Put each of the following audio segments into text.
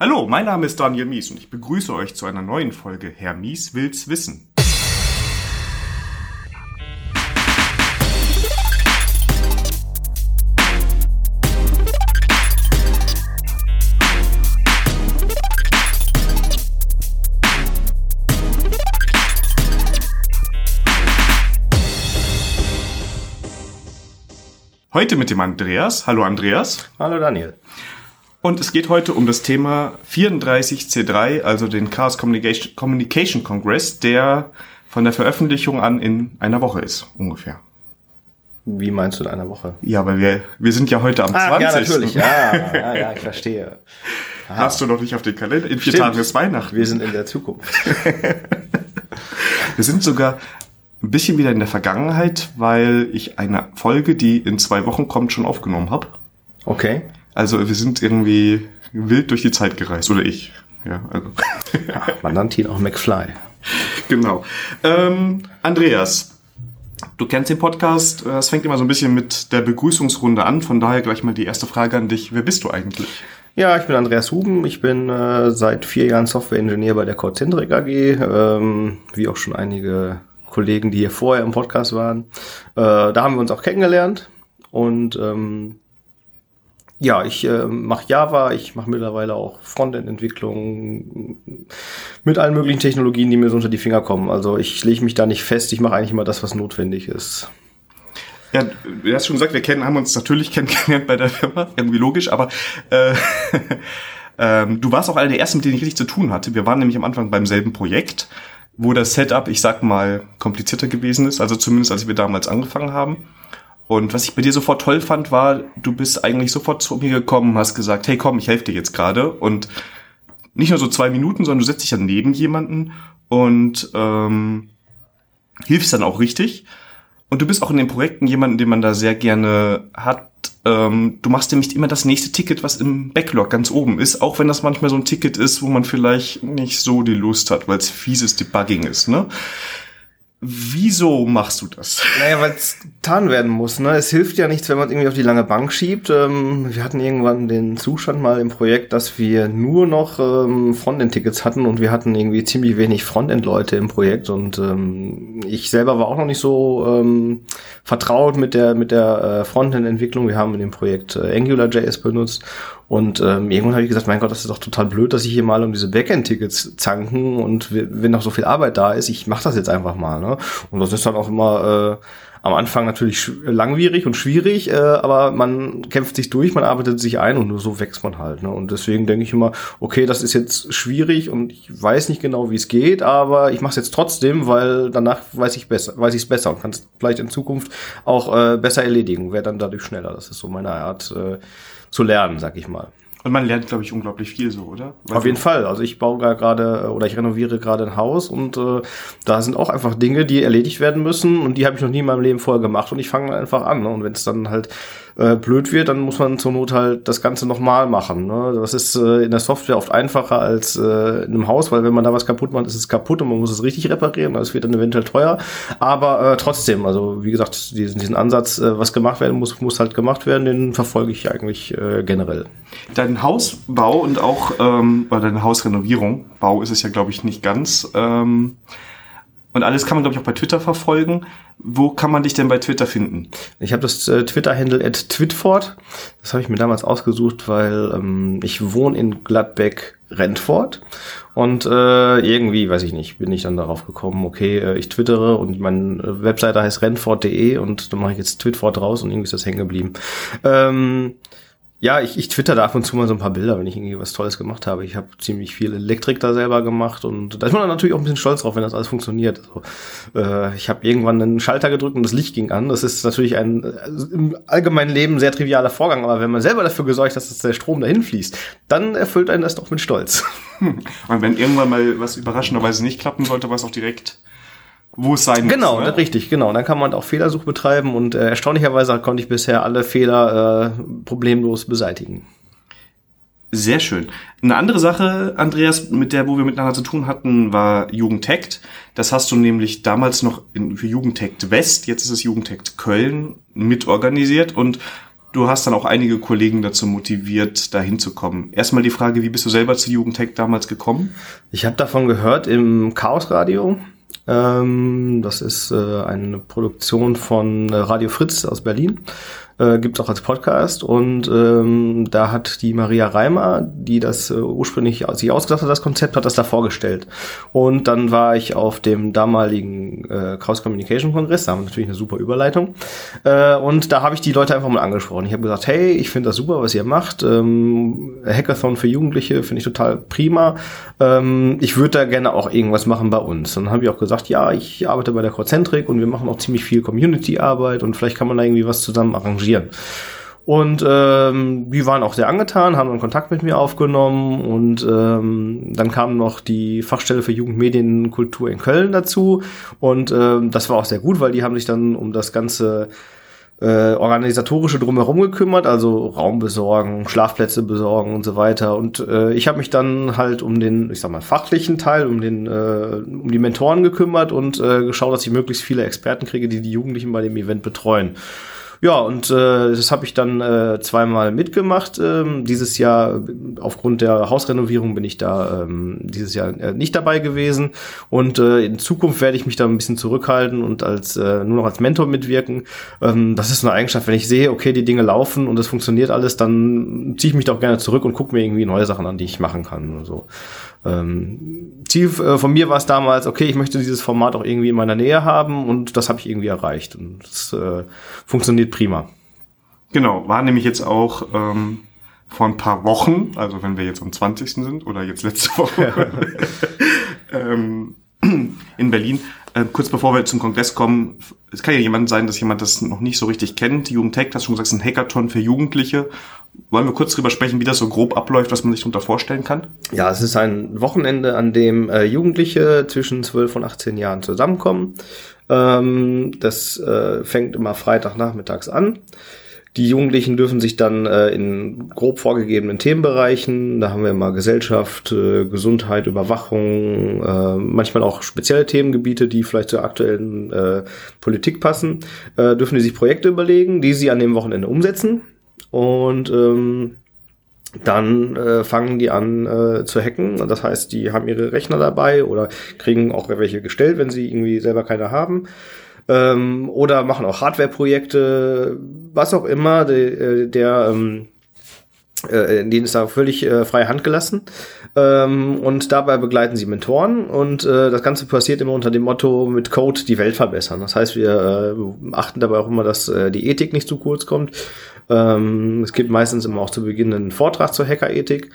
Hallo, mein Name ist Daniel Mies und ich begrüße euch zu einer neuen Folge Herr Mies will's wissen. Heute mit dem Andreas. Hallo Andreas. Hallo Daniel. Und es geht heute um das Thema 34C3, also den Chaos Communication, Communication Congress, der von der Veröffentlichung an in einer Woche ist, ungefähr. Wie meinst du in einer Woche? Ja, weil wir, wir sind ja heute am Ah, 20. ja, natürlich. Ja, ja, ja, ich verstehe. Hast du noch nicht auf den Kalender? In vier Stimmt. Tagen ist Weihnachten. Wir sind in der Zukunft. Wir sind sogar ein bisschen wieder in der Vergangenheit, weil ich eine Folge, die in zwei Wochen kommt, schon aufgenommen habe. Okay. Also wir sind irgendwie wild durch die Zeit gereist, oder ich. Ja, also. Man nannte ihn auch McFly. genau. Ähm, Andreas, du kennst den Podcast. Es fängt immer so ein bisschen mit der Begrüßungsrunde an. Von daher gleich mal die erste Frage an dich. Wer bist du eigentlich? Ja, ich bin Andreas Huben. Ich bin äh, seit vier Jahren Software-Ingenieur bei der Codecentric AG, ähm, wie auch schon einige Kollegen, die hier vorher im Podcast waren. Äh, da haben wir uns auch kennengelernt und ähm, ja, ich äh, mache Java, ich mache mittlerweile auch Frontend-Entwicklung mit allen möglichen Technologien, die mir so unter die Finger kommen. Also ich lege mich da nicht fest, ich mache eigentlich immer das, was notwendig ist. Ja, du hast schon gesagt, wir kennen, haben uns natürlich kennengelernt bei der Firma, irgendwie logisch, aber äh, ähm, du warst auch einer der ersten, mit denen ich richtig zu tun hatte. Wir waren nämlich am Anfang beim selben Projekt, wo das Setup, ich sag mal, komplizierter gewesen ist, also zumindest als wir damals angefangen haben. Und was ich bei dir sofort toll fand, war, du bist eigentlich sofort zu mir gekommen, hast gesagt, hey komm, ich helfe dir jetzt gerade. Und nicht nur so zwei Minuten, sondern du setzt dich dann neben jemanden und ähm, hilfst dann auch richtig. Und du bist auch in den Projekten jemanden, den man da sehr gerne hat. Ähm, du machst nämlich immer das nächste Ticket, was im Backlog ganz oben ist, auch wenn das manchmal so ein Ticket ist, wo man vielleicht nicht so die Lust hat, weil es fieses Debugging ist, ne? Wieso machst du das? Naja, weil es getan werden muss. Ne? Es hilft ja nichts, wenn man es irgendwie auf die lange Bank schiebt. Ähm, wir hatten irgendwann den Zustand mal im Projekt, dass wir nur noch ähm, Frontend-Tickets hatten und wir hatten irgendwie ziemlich wenig Frontend-Leute im Projekt. Und ähm, ich selber war auch noch nicht so ähm, vertraut mit der mit der äh, Frontend-Entwicklung. Wir haben in dem Projekt äh, AngularJS benutzt und ähm, irgendwann habe ich gesagt, mein Gott, das ist doch total blöd, dass ich hier mal um diese Backend-Tickets zanken und wenn noch so viel Arbeit da ist, ich mache das jetzt einfach mal. Ne? Und das ist dann auch immer äh, am Anfang natürlich langwierig und schwierig, äh, aber man kämpft sich durch, man arbeitet sich ein und nur so wächst man halt. Ne? Und deswegen denke ich immer, okay, das ist jetzt schwierig und ich weiß nicht genau, wie es geht, aber ich mache es jetzt trotzdem, weil danach weiß ich besser, weiß ich es besser und kann es vielleicht in Zukunft auch äh, besser erledigen, wäre dann dadurch schneller. Das ist so meine Art äh, zu lernen, sag ich mal. Und man lernt, glaube ich, unglaublich viel so, oder? Auf jeden Fall. Also ich baue gerade äh, oder ich renoviere gerade ein Haus und äh, da sind auch einfach Dinge, die erledigt werden müssen und die habe ich noch nie in meinem Leben vorher gemacht und ich fange einfach an. Ne? Und wenn es dann halt äh, blöd wird, dann muss man zur Not halt das Ganze nochmal machen. Ne? Das ist äh, in der Software oft einfacher als äh, in einem Haus, weil wenn man da was kaputt macht, ist es kaputt und man muss es richtig reparieren. Das wird dann eventuell teuer. Aber äh, trotzdem, also wie gesagt, diesen, diesen Ansatz, äh, was gemacht werden muss, muss halt gemacht werden, den verfolge ich eigentlich äh, generell. Dein Hausbau und auch, ähm, oder deine Hausrenovierung, Bau ist es ja, glaube ich, nicht ganz. Ähm, und alles kann man, glaube ich, auch bei Twitter verfolgen. Wo kann man dich denn bei Twitter finden? Ich habe das äh, Twitter-Handle at Twitford. Das habe ich mir damals ausgesucht, weil ähm, ich wohne in Gladbeck-Rentford. Und äh, irgendwie, weiß ich nicht, bin ich dann darauf gekommen, okay, äh, ich twittere und meine äh, Webseite heißt rentford.de und dann mache ich jetzt Twitford raus und irgendwie ist das hängen geblieben. Ähm, ja, ich, ich twitter da ab und zu mal so ein paar Bilder, wenn ich irgendwie was Tolles gemacht habe. Ich habe ziemlich viel Elektrik da selber gemacht und da ist man dann natürlich auch ein bisschen stolz drauf, wenn das alles funktioniert. Also, äh, ich habe irgendwann einen Schalter gedrückt und das Licht ging an. Das ist natürlich ein äh, im allgemeinen Leben sehr trivialer Vorgang, aber wenn man selber dafür gesorgt dass der Strom dahin fließt, dann erfüllt einen das doch mit Stolz. Und wenn irgendwann mal was überraschenderweise nicht klappen sollte, weiß auch direkt, wo es sein Genau, muss. ne? richtig, genau. Dann kann man auch Fehlersuch betreiben und äh, erstaunlicherweise konnte ich bisher alle Fehler äh, problemlos beseitigen. Sehr schön. Eine andere Sache, Andreas, mit der, wo wir miteinander zu tun hatten, war Jugendtect. Das hast du nämlich damals noch in, für Jugendtect West, jetzt ist es Jugendtect Köln, mitorganisiert und du hast dann auch einige Kollegen dazu motiviert, da hinzukommen. Erstmal die Frage, wie bist du selber zu Jugendtech damals gekommen? Ich habe davon gehört im Chaos Radio. Ähm, das ist äh, eine Produktion von äh, Radio Fritz aus Berlin äh, gibt auch als Podcast und ähm, da hat die Maria Reimer, die das äh, ursprünglich sich ausgedacht hat, das Konzept, hat das da vorgestellt. Und dann war ich auf dem damaligen äh, Chaos Communication Kongress, da haben wir natürlich eine super Überleitung äh, und da habe ich die Leute einfach mal angesprochen. Ich habe gesagt, hey, ich finde das super, was ihr macht. Ähm, Hackathon für Jugendliche finde ich total prima. Ähm, ich würde da gerne auch irgendwas machen bei uns. Dann habe ich auch gesagt, ja, ich arbeite bei der Corzentrik und wir machen auch ziemlich viel Community-Arbeit und vielleicht kann man da irgendwie was zusammen arrangieren engagieren. Und ähm, die waren auch sehr angetan, haben dann Kontakt mit mir aufgenommen und ähm, dann kam noch die Fachstelle für Jugendmedienkultur in Köln dazu und ähm, das war auch sehr gut, weil die haben sich dann um das ganze äh, organisatorische drumherum gekümmert, also Raum besorgen, Schlafplätze besorgen und so weiter. Und äh, ich habe mich dann halt um den, ich sag mal, fachlichen Teil, um den, äh, um die Mentoren gekümmert und äh, geschaut, dass ich möglichst viele Experten kriege, die die Jugendlichen bei dem Event betreuen. Ja, und äh, das habe ich dann äh, zweimal mitgemacht. Ähm, dieses Jahr, aufgrund der Hausrenovierung, bin ich da ähm, dieses Jahr äh, nicht dabei gewesen. Und äh, in Zukunft werde ich mich da ein bisschen zurückhalten und als äh, nur noch als Mentor mitwirken. Ähm, das ist eine Eigenschaft, wenn ich sehe, okay, die Dinge laufen und es funktioniert alles, dann ziehe ich mich doch gerne zurück und gucke mir irgendwie neue Sachen an, die ich machen kann. Und so. Ähm, Ziel äh, von mir war es damals, okay, ich möchte dieses Format auch irgendwie in meiner Nähe haben und das habe ich irgendwie erreicht. Und das äh, funktioniert prima. Genau, war nämlich jetzt auch ähm, vor ein paar Wochen, also wenn wir jetzt am 20. sind oder jetzt letzte Woche, ähm, in Berlin, äh, kurz bevor wir zum Kongress kommen, es kann ja jemand sein, dass jemand das noch nicht so richtig kennt. Jugendtech, hast schon gesagt, ist ein Hackathon für Jugendliche. Wollen wir kurz drüber sprechen, wie das so grob abläuft, was man sich darunter vorstellen kann? Ja, es ist ein Wochenende, an dem äh, Jugendliche zwischen 12 und 18 Jahren zusammenkommen. Ähm, das äh, fängt immer Freitagnachmittags an. Die Jugendlichen dürfen sich dann äh, in grob vorgegebenen Themenbereichen, da haben wir immer Gesellschaft, äh, Gesundheit, Überwachung, äh, manchmal auch spezielle Themengebiete, die vielleicht zur aktuellen äh, Politik passen, äh, dürfen die sich Projekte überlegen, die sie an dem Wochenende umsetzen. Und ähm, dann äh, fangen die an äh, zu hacken. Das heißt, die haben ihre Rechner dabei oder kriegen auch welche gestellt, wenn sie irgendwie selber keine haben. Ähm, oder machen auch Hardware-Projekte, was auch immer. Der, äh, der ähm, äh, denen ist da völlig äh, freie Hand gelassen. Ähm, und dabei begleiten sie Mentoren und äh, das Ganze passiert immer unter dem Motto mit Code die Welt verbessern. Das heißt, wir äh, achten dabei auch immer, dass äh, die Ethik nicht zu kurz kommt. Ähm, es gibt meistens immer auch zu Beginn einen Vortrag zur Hackerethik.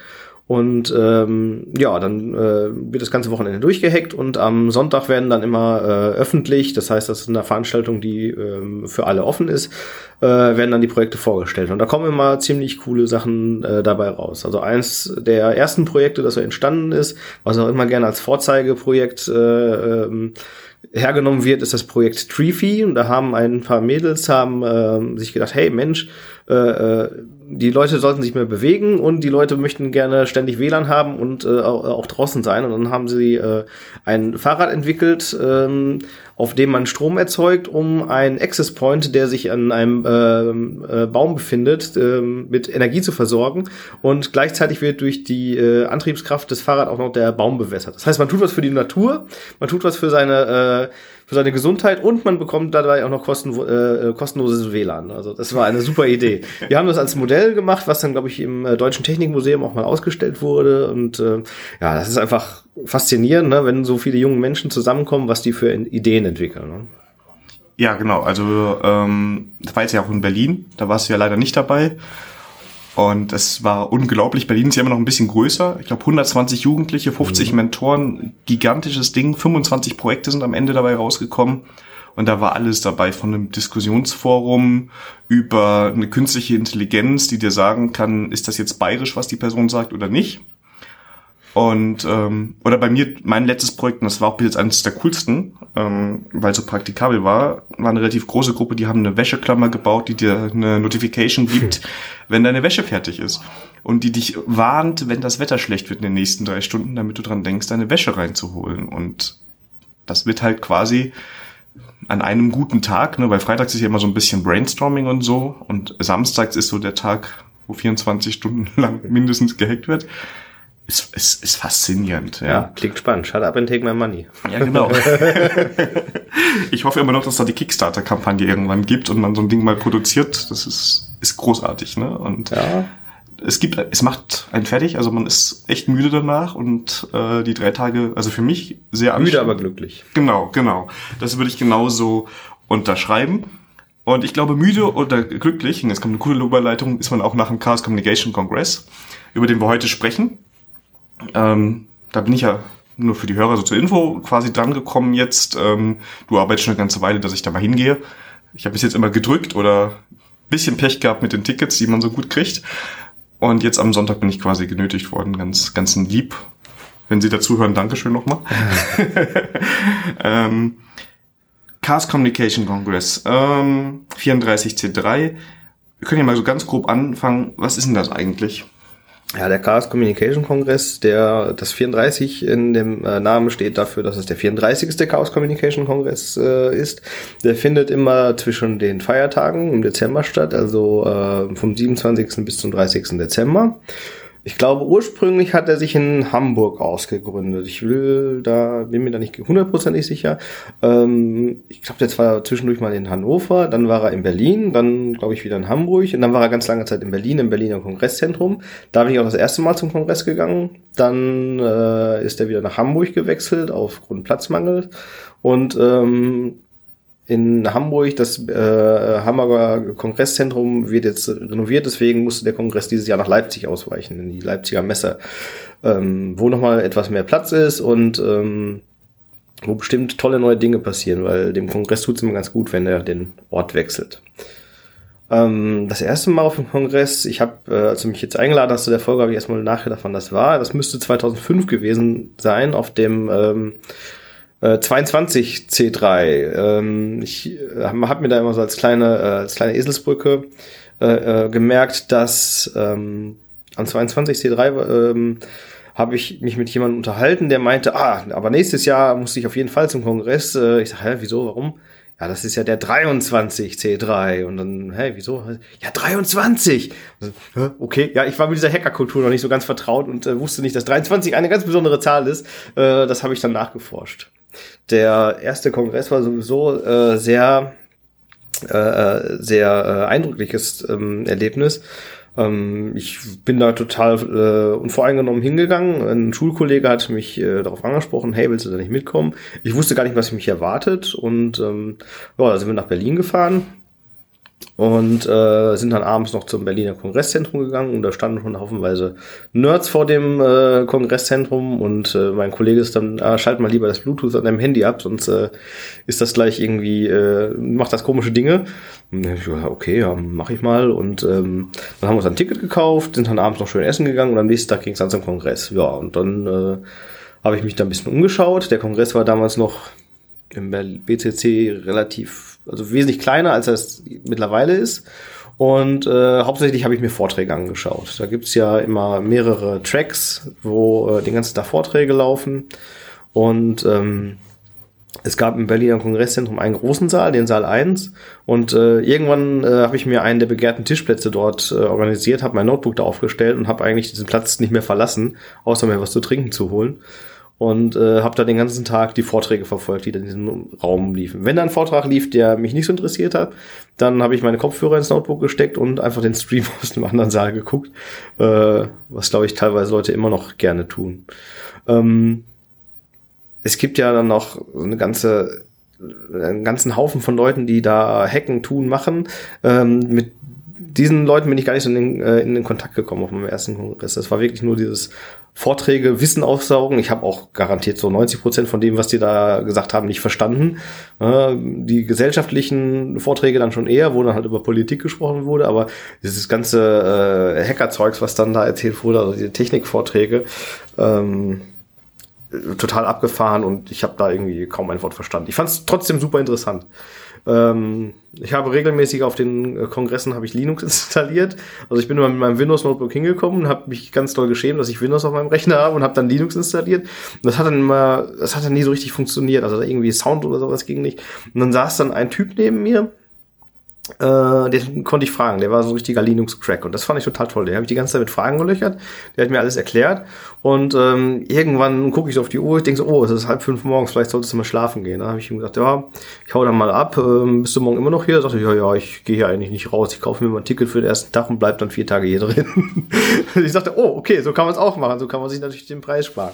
Und ähm, ja, dann äh, wird das ganze Wochenende durchgehackt und am Sonntag werden dann immer äh, öffentlich, das heißt, das ist eine Veranstaltung, die ähm, für alle offen ist, äh, werden dann die Projekte vorgestellt. Und da kommen immer ziemlich coole Sachen äh, dabei raus. Also eins der ersten Projekte, das so entstanden ist, was auch immer gerne als Vorzeigeprojekt äh, ähm, hergenommen wird, ist das Projekt Treefy. Und da haben ein paar Mädels haben äh, sich gedacht, hey Mensch, äh, äh, die Leute sollten sich mehr bewegen und die Leute möchten gerne ständig WLAN haben und äh, auch, draußen sein. Und dann haben sie äh, ein Fahrrad entwickelt, ähm, auf dem man Strom erzeugt, um einen Access Point, der sich an einem äh, äh, Baum befindet, äh, mit Energie zu versorgen. Und gleichzeitig wird durch die äh, Antriebskraft des Fahrrads auch noch der Baum bewässert. Das heißt, man tut was für die Natur, man tut was für seine für seine Gesundheit und man bekommt dabei auch noch kosten, äh, kostenloses WLAN. Also das war eine super Idee. Wir haben das als Modell gemacht, was dann, glaube ich, im äh, Deutschen Technikmuseum auch mal ausgestellt wurde. Und äh, ja, das ist einfach faszinierend, ne, wenn so viele junge Menschen zusammenkommen, was die für Ideen entwickeln. Ne? Ja, genau. Also ähm, das war jetzt ja auch in Berlin. Da warst du ja leider nicht dabei. Und es war unglaublich. Berlin ist ja immer noch ein bisschen größer. Ich glaube 120 Jugendliche, 50 mhm. Mentoren, gigantisches Ding. 25 Projekte sind am Ende dabei rausgekommen. Und da war alles dabei, von einem Diskussionsforum über eine künstliche Intelligenz, die dir sagen kann, ist das jetzt bayerisch, was die Person sagt oder nicht. Und ähm, oder bei mir mein letztes Projekt, und das war auch bis jetzt eines der coolsten, ähm, weil es so praktikabel war, war eine relativ große Gruppe, die haben eine Wäscheklammer gebaut, die dir eine Notification gibt, wenn deine Wäsche fertig ist. Und die dich warnt, wenn das Wetter schlecht wird in den nächsten drei Stunden, damit du dran denkst, deine Wäsche reinzuholen. Und das wird halt quasi an einem guten Tag, ne, weil freitags ist ja immer so ein bisschen Brainstorming und so und samstags ist so der Tag, wo 24 Stunden lang mindestens gehackt wird. Ist, ist, ist faszinierend. Ja. Ja, klingt spannend. Shut up and take my money. Ja, genau. ich hoffe immer noch, dass da die Kickstarter-Kampagne irgendwann gibt und man so ein Ding mal produziert. Das ist, ist großartig, ne? Und Ja, es gibt, es macht einen fertig, also man ist echt müde danach und äh, die drei Tage, also für mich sehr müde, aber glücklich. Genau, genau. Das würde ich genauso unterschreiben. Und ich glaube, müde oder glücklich, und jetzt kommt eine coole Überleitung, ist man auch nach dem Chaos Communication Congress, über den wir heute sprechen. Ähm, da bin ich ja nur für die Hörer so zur Info quasi dran gekommen jetzt. Ähm, du arbeitest schon eine ganze Weile, dass ich da mal hingehe. Ich habe bis jetzt immer gedrückt oder ein bisschen Pech gehabt mit den Tickets, die man so gut kriegt. Und jetzt am Sonntag bin ich quasi genötigt worden, ganz, ganz lieb. Wenn Sie dazuhören, Dankeschön nochmal. ähm, Chaos Communication Congress, ähm, 34C3. Wir können ja mal so ganz grob anfangen. Was ist denn das eigentlich? Ja, der Chaos Communication Kongress, der das 34 in dem äh, Namen steht dafür, dass es der 34. Chaos Communication Kongress äh, ist. Der findet immer zwischen den Feiertagen im Dezember statt, also äh, vom 27. bis zum 30. Dezember. Ich glaube, ursprünglich hat er sich in Hamburg ausgegründet. Ich will da, bin mir da nicht hundertprozentig sicher. Ähm, ich glaube, der war zwischendurch mal in Hannover, dann war er in Berlin, dann glaube ich wieder in Hamburg und dann war er ganz lange Zeit in Berlin, im Berliner Kongresszentrum. Da bin ich auch das erste Mal zum Kongress gegangen. Dann äh, ist er wieder nach Hamburg gewechselt aufgrund Platzmangel und ähm, in Hamburg, das äh, Hamburger Kongresszentrum wird jetzt renoviert, deswegen musste der Kongress dieses Jahr nach Leipzig ausweichen, in die Leipziger Messe, ähm, wo nochmal etwas mehr Platz ist und ähm, wo bestimmt tolle neue Dinge passieren, weil dem Kongress tut es immer ganz gut, wenn er den Ort wechselt. Ähm, das erste Mal auf dem Kongress, ich habe, äh, als du mich jetzt eingeladen hast zu der Folge, habe ich erstmal nachgedacht, wann das war. Das müsste 2005 gewesen sein, auf dem ähm, äh, 22 C3. Ähm, ich äh, habe mir da immer so als kleine, äh, als kleine Eselsbrücke äh, äh, gemerkt, dass ähm, am 22 C3 ähm, habe ich mich mit jemandem unterhalten, der meinte, ah, aber nächstes Jahr muss ich auf jeden Fall zum Kongress. Äh, ich sage, hä, wieso, warum? Ja, das ist ja der 23 C3. Und dann, hä, wieso? Ja, 23! Und dann, hä, Okay, ja, ich war mit dieser Hackerkultur noch nicht so ganz vertraut und äh, wusste nicht, dass 23 eine ganz besondere Zahl ist. Äh, das habe ich dann nachgeforscht. Der erste Kongress war sowieso äh, sehr, äh, sehr äh, eindrückliches ähm, Erlebnis. Ähm, ich bin da total äh, unvoreingenommen hingegangen. Ein Schulkollege hat mich äh, darauf angesprochen, hey, willst du da nicht mitkommen? Ich wusste gar nicht, was mich erwartet. Und ähm, ja, da sind wir nach Berlin gefahren und äh, sind dann abends noch zum Berliner Kongresszentrum gegangen und da standen schon haufenweise Nerds vor dem äh, Kongresszentrum und äh, mein Kollege ist dann, ah, schalt mal lieber das Bluetooth an deinem Handy ab, sonst äh, ist das gleich irgendwie, äh, macht das komische Dinge. Und dann ich gesagt, okay, ja, mach ich mal und ähm, dann haben wir uns ein Ticket gekauft, sind dann abends noch schön essen gegangen und am nächsten Tag ging es dann zum Kongress. Ja, und dann äh, habe ich mich da ein bisschen umgeschaut. Der Kongress war damals noch im BCC relativ, also wesentlich kleiner, als es mittlerweile ist. Und äh, hauptsächlich habe ich mir Vorträge angeschaut. Da gibt's ja immer mehrere Tracks, wo äh, den ganzen Tag Vorträge laufen. Und ähm, es gab im Berliner Kongresszentrum einen großen Saal, den Saal 1. Und äh, irgendwann äh, habe ich mir einen der begehrten Tischplätze dort äh, organisiert, habe mein Notebook da aufgestellt und habe eigentlich diesen Platz nicht mehr verlassen, außer mir was zu trinken zu holen und äh, habe da den ganzen Tag die Vorträge verfolgt, die da in diesem Raum liefen. Wenn da ein Vortrag lief, der mich nicht so interessiert hat, dann habe ich meine Kopfhörer ins Notebook gesteckt und einfach den Stream aus dem anderen Saal geguckt, äh, was glaube ich teilweise Leute immer noch gerne tun. Ähm, es gibt ja dann noch so eine ganze einen ganzen Haufen von Leuten, die da Hacken, tun, machen. Ähm, mit diesen Leuten bin ich gar nicht so in den, äh, in den Kontakt gekommen auf meinem ersten Kongress. Das war wirklich nur dieses Vorträge, Wissen aufsaugen. Ich habe auch garantiert so 90 Prozent von dem, was die da gesagt haben, nicht verstanden. Äh, die gesellschaftlichen Vorträge dann schon eher, wo dann halt über Politik gesprochen wurde, aber dieses ganze äh, Hackerzeugs, was dann da erzählt wurde, also diese Technikvorträge, ähm, total abgefahren und ich habe da irgendwie kaum ein Wort verstanden. Ich fand es trotzdem super interessant. Ähm, ich habe regelmäßig auf den äh, Kongressen habe ich Linux installiert. Also ich bin immer mit meinem Windows Notebook hingekommen, habe mich ganz doll geschämt, dass ich Windows auf meinem Rechner habe und habe dann Linux installiert. Und das hat dann immer, das hat dann nie so richtig funktioniert. Also irgendwie Sound oder sowas ging nicht. Und dann saß dann ein Typ neben mir äh, den konnte ich fragen. Der war so ein richtiger Linux-Crack. Und das fand ich total toll. Den habe ich die ganze Zeit mit Fragen gelöchert. Der hat mir alles erklärt. Und ähm, irgendwann gucke ich so auf die Uhr. Ich denke so, oh, es ist halb fünf morgens. Vielleicht solltest du mal schlafen gehen. Dann habe ich ihm gesagt, ja, ich hau dann mal ab. Ähm, bist du morgen immer noch hier? Er sagte, ja, ja, ich gehe hier eigentlich nicht raus. Ich kaufe mir mal ein Ticket für den ersten Tag und bleib dann vier Tage hier drin. ich sagte, oh, okay, so kann man es auch machen. So kann man sich natürlich den Preis sparen.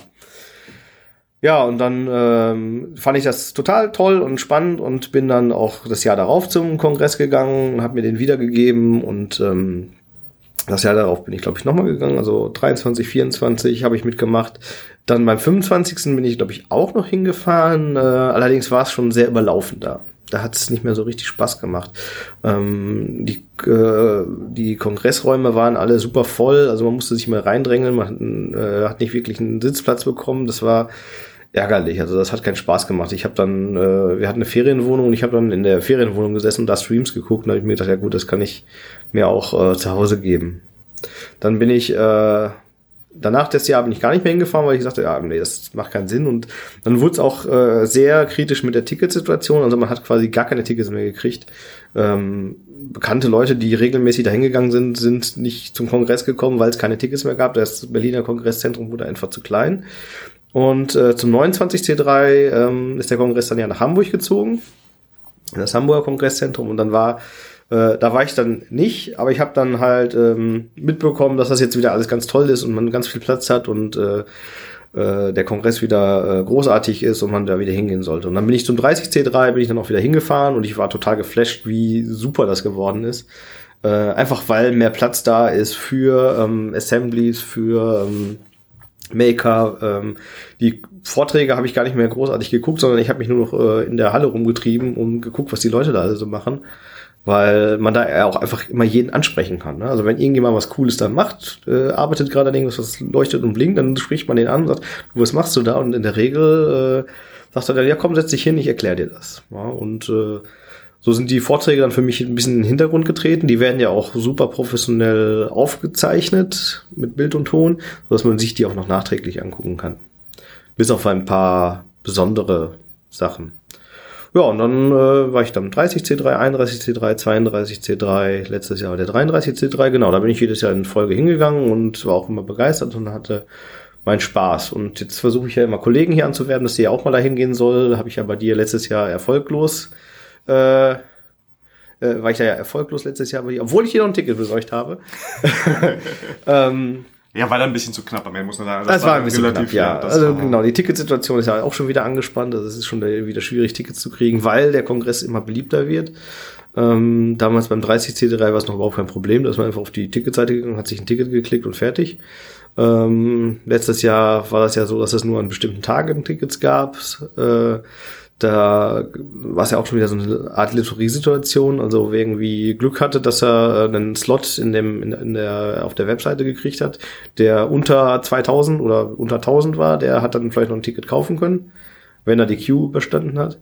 Ja, und dann ähm, fand ich das total toll und spannend und bin dann auch das Jahr darauf zum Kongress gegangen und habe mir den wiedergegeben und ähm, das Jahr darauf bin ich, glaube ich, nochmal gegangen. Also 23, 24 habe ich mitgemacht. Dann beim 25. bin ich, glaube ich, auch noch hingefahren. Äh, allerdings war es schon sehr überlaufen da. Da hat es nicht mehr so richtig Spaß gemacht. Ähm, die, äh, die Kongressräume waren alle super voll. Also man musste sich mal reindrängeln. Man äh, hat nicht wirklich einen Sitzplatz bekommen. Das war ärgerlich. Also das hat keinen Spaß gemacht. Ich habe dann, äh, wir hatten eine Ferienwohnung und ich habe dann in der Ferienwohnung gesessen und da Streams geguckt und habe ich mir gedacht, ja gut, das kann ich mir auch äh, zu Hause geben. Dann bin ich äh, danach des Jahr bin ich gar nicht mehr hingefahren, weil ich sagte, ja, nee, das macht keinen Sinn. Und dann wurde es auch äh, sehr kritisch mit der Ticketsituation. Also man hat quasi gar keine Tickets mehr gekriegt. Ähm, bekannte Leute, die regelmäßig dahin gegangen sind, sind nicht zum Kongress gekommen, weil es keine Tickets mehr gab. Das Berliner Kongresszentrum wurde einfach zu klein. Und äh, zum 29C3 ähm, ist der Kongress dann ja nach Hamburg gezogen, in das Hamburger Kongresszentrum. Und dann war, äh, da war ich dann nicht, aber ich habe dann halt ähm, mitbekommen, dass das jetzt wieder alles ganz toll ist und man ganz viel Platz hat und äh, äh, der Kongress wieder äh, großartig ist und man da wieder hingehen sollte. Und dann bin ich zum 30C3, bin ich dann auch wieder hingefahren und ich war total geflasht, wie super das geworden ist. Äh, einfach weil mehr Platz da ist für ähm, Assemblies, für ähm, Maker. Ähm, die Vorträge habe ich gar nicht mehr großartig geguckt, sondern ich habe mich nur noch äh, in der Halle rumgetrieben und geguckt, was die Leute da alle so machen. Weil man da auch einfach immer jeden ansprechen kann. Ne? Also wenn irgendjemand was Cooles da macht, äh, arbeitet gerade an irgendwas, was leuchtet und blinkt, dann spricht man den an und sagt, was machst du da? Und in der Regel äh, sagt er dann, ja komm, setz dich hin, ich erkläre dir das. Ja, und äh, so sind die Vorträge dann für mich ein bisschen in den Hintergrund getreten. Die werden ja auch super professionell aufgezeichnet mit Bild und Ton, sodass man sich die auch noch nachträglich angucken kann. Bis auf ein paar besondere Sachen. Ja, und dann äh, war ich dann 30C3, 31C3, 32C3, letztes Jahr der 33C3, genau, da bin ich jedes Jahr in Folge hingegangen und war auch immer begeistert und hatte meinen Spaß. Und jetzt versuche ich ja immer Kollegen hier anzuwerben, dass sie ja auch mal dahin gehen soll. Habe ich ja bei dir letztes Jahr erfolglos äh, äh, war ich da ja erfolglos letztes Jahr, obwohl ich hier noch ein Ticket besorgt habe. ähm, ja, war da ein bisschen zu knapp am Ende, muss man sagen. Das, das war ein bisschen knapp, ja. Also genau, die Ticketsituation ist ja auch schon wieder angespannt. Also es ist schon wieder schwierig, Tickets zu kriegen, weil der Kongress immer beliebter wird. Ähm, damals beim 30C3 war es noch überhaupt kein Problem. Da ist man einfach auf die Ticketseite gegangen, hat sich ein Ticket geklickt und fertig. Ähm, letztes Jahr war das ja so, dass es nur an bestimmten Tagen Tickets gab. Äh, da war es ja auch schon wieder so eine Art Lotteriesituation, also wer irgendwie Glück hatte, dass er äh, einen Slot in dem in, der auf der Webseite gekriegt hat, der unter 2000 oder unter 1000 war, der hat dann vielleicht noch ein Ticket kaufen können, wenn er die Queue bestanden hat.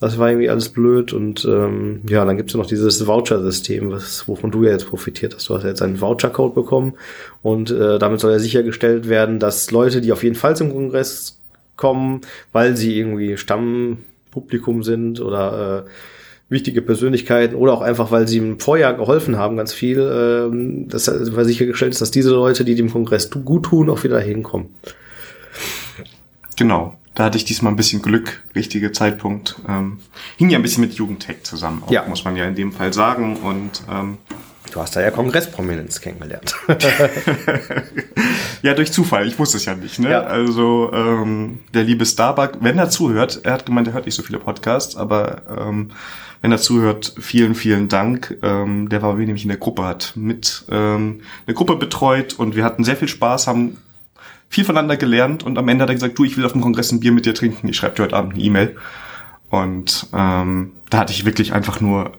Das war irgendwie alles blöd und ähm, ja, dann gibt's ja noch dieses Voucher-System, was wovon du ja jetzt profitiert hast. Du hast ja jetzt einen Voucher-Code bekommen und äh, damit soll ja sichergestellt werden, dass Leute, die auf jeden Fall zum Kongress kommen, weil sie irgendwie Stamm Publikum sind oder äh, wichtige Persönlichkeiten oder auch einfach, weil sie im Vorjahr geholfen haben, ganz viel, äh, das war sichergestellt ist, dass diese Leute, die dem Kongress gut tun, auch wieder hinkommen. Genau. Da hatte ich diesmal ein bisschen Glück, richtige Zeitpunkt. Ähm, hing ja ein bisschen mit Jugendtech zusammen, auch, ja. muss man ja in dem Fall sagen. Und ähm, Du hast da ja Kongressprominenz kennengelernt. ja, durch Zufall. Ich wusste es ja nicht. Ne? Ja. Also ähm, der liebe Starbuck, wenn er zuhört, er hat gemeint, er hört nicht so viele Podcasts, aber ähm, wenn er zuhört, vielen, vielen Dank. Ähm, der war wie nämlich in der Gruppe, hat mit ähm, eine Gruppe betreut und wir hatten sehr viel Spaß, haben viel voneinander gelernt und am Ende hat er gesagt, du, ich will auf dem Kongress ein Bier mit dir trinken, ich schreibe dir heute Abend eine E-Mail. Und ähm, da hatte ich wirklich einfach nur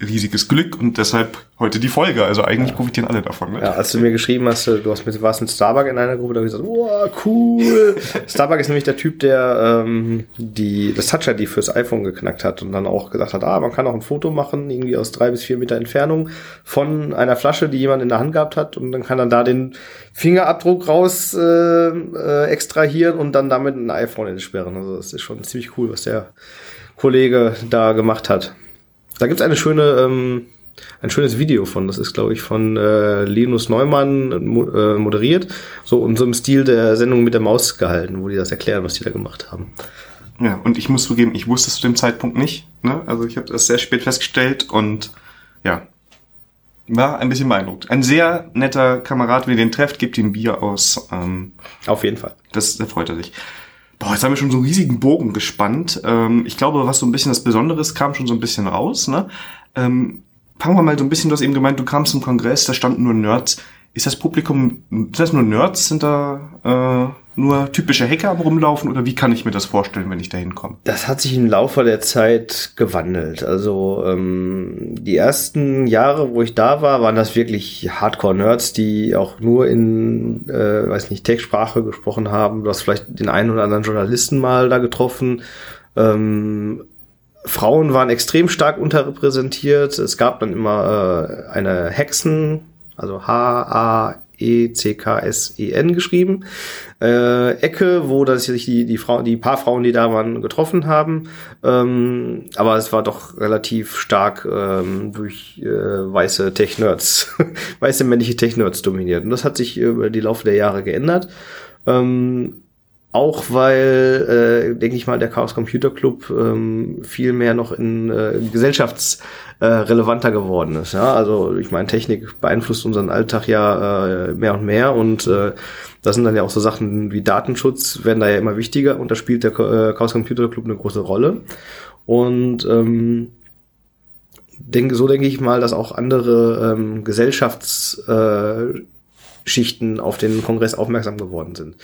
riesiges Glück und deshalb heute die Folge. Also eigentlich ja. profitieren alle davon. Ne? Ja, als du mir geschrieben hast, du hast mit, warst mit Starbuck in einer Gruppe, da habe ich gesagt, wow, cool. Starbuck ist nämlich der Typ, der ähm, die, das Touch ID fürs iPhone geknackt hat und dann auch gesagt hat, ah, man kann auch ein Foto machen, irgendwie aus drei bis vier Meter Entfernung von einer Flasche, die jemand in der Hand gehabt hat und dann kann er da den Fingerabdruck raus äh, äh, extrahieren und dann damit ein iPhone entsperren. Also das ist schon ziemlich cool, was der Kollege da gemacht hat. Da gibt's eine schöne, ähm, ein schönes Video von. Das ist, glaube ich, von äh, Linus Neumann äh, moderiert. So in so im Stil der Sendung mit der Maus gehalten, wo die das erklären, was die da gemacht haben. Ja, und ich muss zugeben, ich wusste es zu dem Zeitpunkt nicht. Ne? Also ich habe das sehr spät festgestellt und ja, war ein bisschen beeindruckt. Ein sehr netter Kamerad, wie ihr den trefft, gibt ihm Bier aus. Ähm, Auf jeden Fall. Das, da freut er sich. Boah, jetzt haben wir schon so einen riesigen Bogen gespannt. Ähm, ich glaube, was so ein bisschen das Besondere ist, kam schon so ein bisschen raus. Ne? Ähm, fangen wir mal so ein bisschen, du hast eben gemeint, du kamst zum Kongress, da standen nur Nerds. Ist das Publikum, sind das nur Nerds? Sind da äh, nur typische Hacker am rumlaufen oder wie kann ich mir das vorstellen, wenn ich da hinkomme? Das hat sich im Laufe der Zeit gewandelt. Also ähm, die ersten Jahre, wo ich da war, waren das wirklich Hardcore-Nerds, die auch nur in, äh, weiß nicht, Tech-Sprache gesprochen haben. Du hast vielleicht den einen oder anderen Journalisten mal da getroffen. Ähm, Frauen waren extrem stark unterrepräsentiert. Es gab dann immer äh, eine Hexen, also H-A E-C-K-S-E-N geschrieben. Äh, Ecke, wo das sich die, die, Frau, die paar Frauen, die da waren, getroffen haben. Ähm, aber es war doch relativ stark ähm, durch äh, weiße Tech-Nerds, weiße männliche Tech-Nerds dominiert. Und das hat sich über die Laufe der Jahre geändert. Ähm, auch weil, äh, denke ich mal, der Chaos Computer Club ähm, viel mehr noch in äh, gesellschaftsrelevanter äh, geworden ist. Ja? Also ich meine, Technik beeinflusst unseren Alltag ja äh, mehr und mehr und äh, das sind dann ja auch so Sachen wie Datenschutz, werden da ja immer wichtiger und da spielt der äh, Chaos Computer Club eine große Rolle. Und ähm, denke, so denke ich mal, dass auch andere ähm, Gesellschaftsschichten äh, auf den Kongress aufmerksam geworden sind.